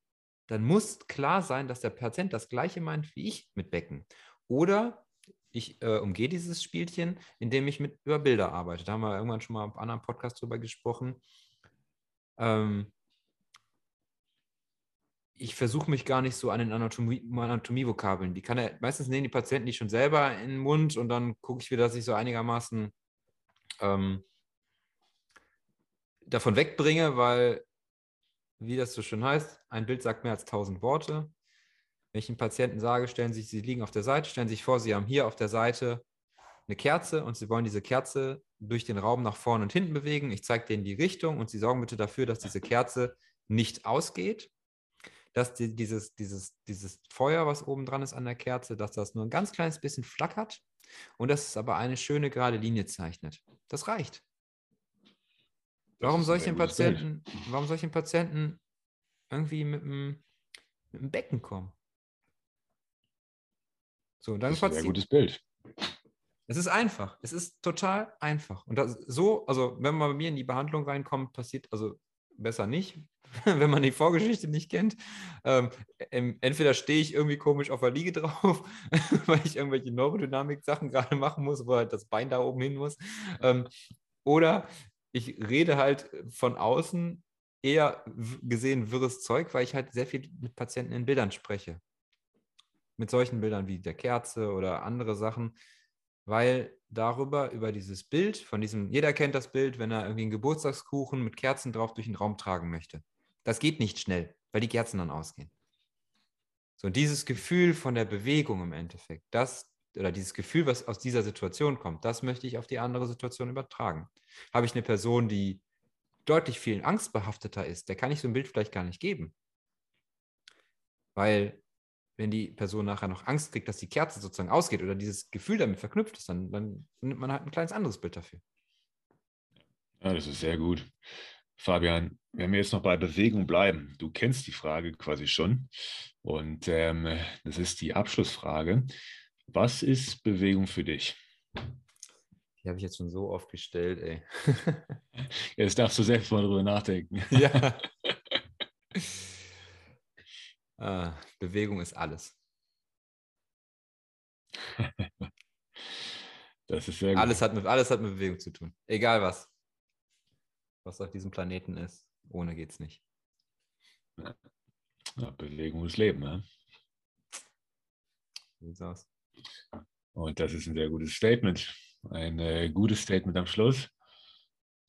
dann muss klar sein, dass der Patient das Gleiche meint wie ich mit Becken. Oder ich äh, umgehe dieses Spielchen, indem ich mit über Bilder arbeite. Da haben wir irgendwann schon mal auf einem anderen Podcast drüber gesprochen. Ähm, ich versuche mich gar nicht so an den Anatomie, Anatomie-Vokabeln. Die kann er, meistens nehmen die Patienten die schon selber in den Mund und dann gucke ich wieder, dass ich so einigermaßen ähm, davon wegbringe, weil, wie das so schön heißt, ein Bild sagt mehr als tausend Worte. Wenn ich den Patienten sage, stellen Sie sich, Sie liegen auf der Seite, stellen Sie sich vor, Sie haben hier auf der Seite eine Kerze und Sie wollen diese Kerze durch den Raum nach vorne und hinten bewegen. Ich zeige denen die Richtung und Sie sorgen bitte dafür, dass diese Kerze nicht ausgeht, dass die, dieses, dieses, dieses Feuer, was oben dran ist an der Kerze, dass das nur ein ganz kleines bisschen flackert und dass es aber eine schöne gerade Linie zeichnet. Das reicht. Warum soll ich den Patienten, warum soll ich den Patienten irgendwie mit dem, mit dem Becken kommen? So, dann das ist ein sehr gutes Bild. Es ist einfach. Es ist total einfach. Und das, so, also wenn man bei mir in die Behandlung reinkommt, passiert, also besser nicht, [LAUGHS] wenn man die Vorgeschichte nicht kennt. Ähm, entweder stehe ich irgendwie komisch auf der Liege drauf, [LAUGHS] weil ich irgendwelche Neurodynamik-Sachen gerade machen muss, wo halt das Bein da oben hin muss. Ähm, oder ich rede halt von außen eher gesehen wirres Zeug, weil ich halt sehr viel mit Patienten in Bildern spreche. Mit solchen Bildern wie der Kerze oder andere Sachen, weil darüber, über dieses Bild, von diesem, jeder kennt das Bild, wenn er irgendwie einen Geburtstagskuchen mit Kerzen drauf durch den Raum tragen möchte. Das geht nicht schnell, weil die Kerzen dann ausgehen. So, und dieses Gefühl von der Bewegung im Endeffekt, das oder dieses Gefühl, was aus dieser Situation kommt, das möchte ich auf die andere Situation übertragen. Habe ich eine Person, die deutlich viel angstbehafteter ist, der kann ich so ein Bild vielleicht gar nicht geben. Weil wenn die Person nachher noch Angst kriegt, dass die Kerze sozusagen ausgeht oder dieses Gefühl damit verknüpft ist, dann, dann nimmt man halt ein kleines anderes Bild dafür. Ja, das ist sehr gut. Fabian, wenn wir jetzt noch bei Bewegung bleiben, du kennst die Frage quasi schon und ähm, das ist die Abschlussfrage. Was ist Bewegung für dich? Die habe ich jetzt schon so oft gestellt, ey. [LAUGHS] Jetzt darfst du selbst mal drüber nachdenken. ja. [LAUGHS] ah, Bewegung ist alles. [LAUGHS] Das ist sehr gut. Alles hat, mit, alles hat mit Bewegung zu tun. Egal was. Was auf diesem Planeten ist. Ohne geht's nicht. Ja, Bewegung ist Leben, ne? Sieht's aus. Und das ist ein sehr gutes Statement. Ein äh, gutes Statement am Schluss.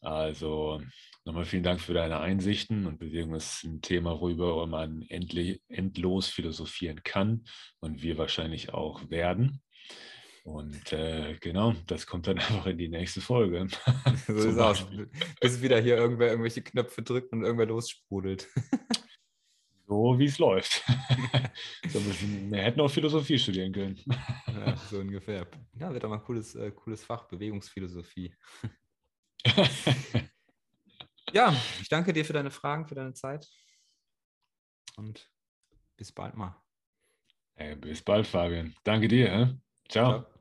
Also nochmal vielen Dank für deine Einsichten und Bewegung ist ein Thema, worüber man endlich, endlos philosophieren kann und wir wahrscheinlich auch werden. Und äh, genau, das kommt dann [LAUGHS] einfach in die nächste Folge. [LAUGHS] So sieht's aus. Bis wieder hier irgendwer irgendwelche Knöpfe drückt und irgendwer lossprudelt. [LAUGHS] So wie es läuft. so bisschen, wir hätten auch Philosophie studieren können. Ja, so ungefähr. Ja, wird mal ein cooles, äh, cooles Fach, Bewegungsphilosophie. [LAUGHS] ja, ich danke dir für deine Fragen, für deine Zeit. Und bis bald mal. Hey, bis bald, Fabian. Danke dir. Ciao. Ciao.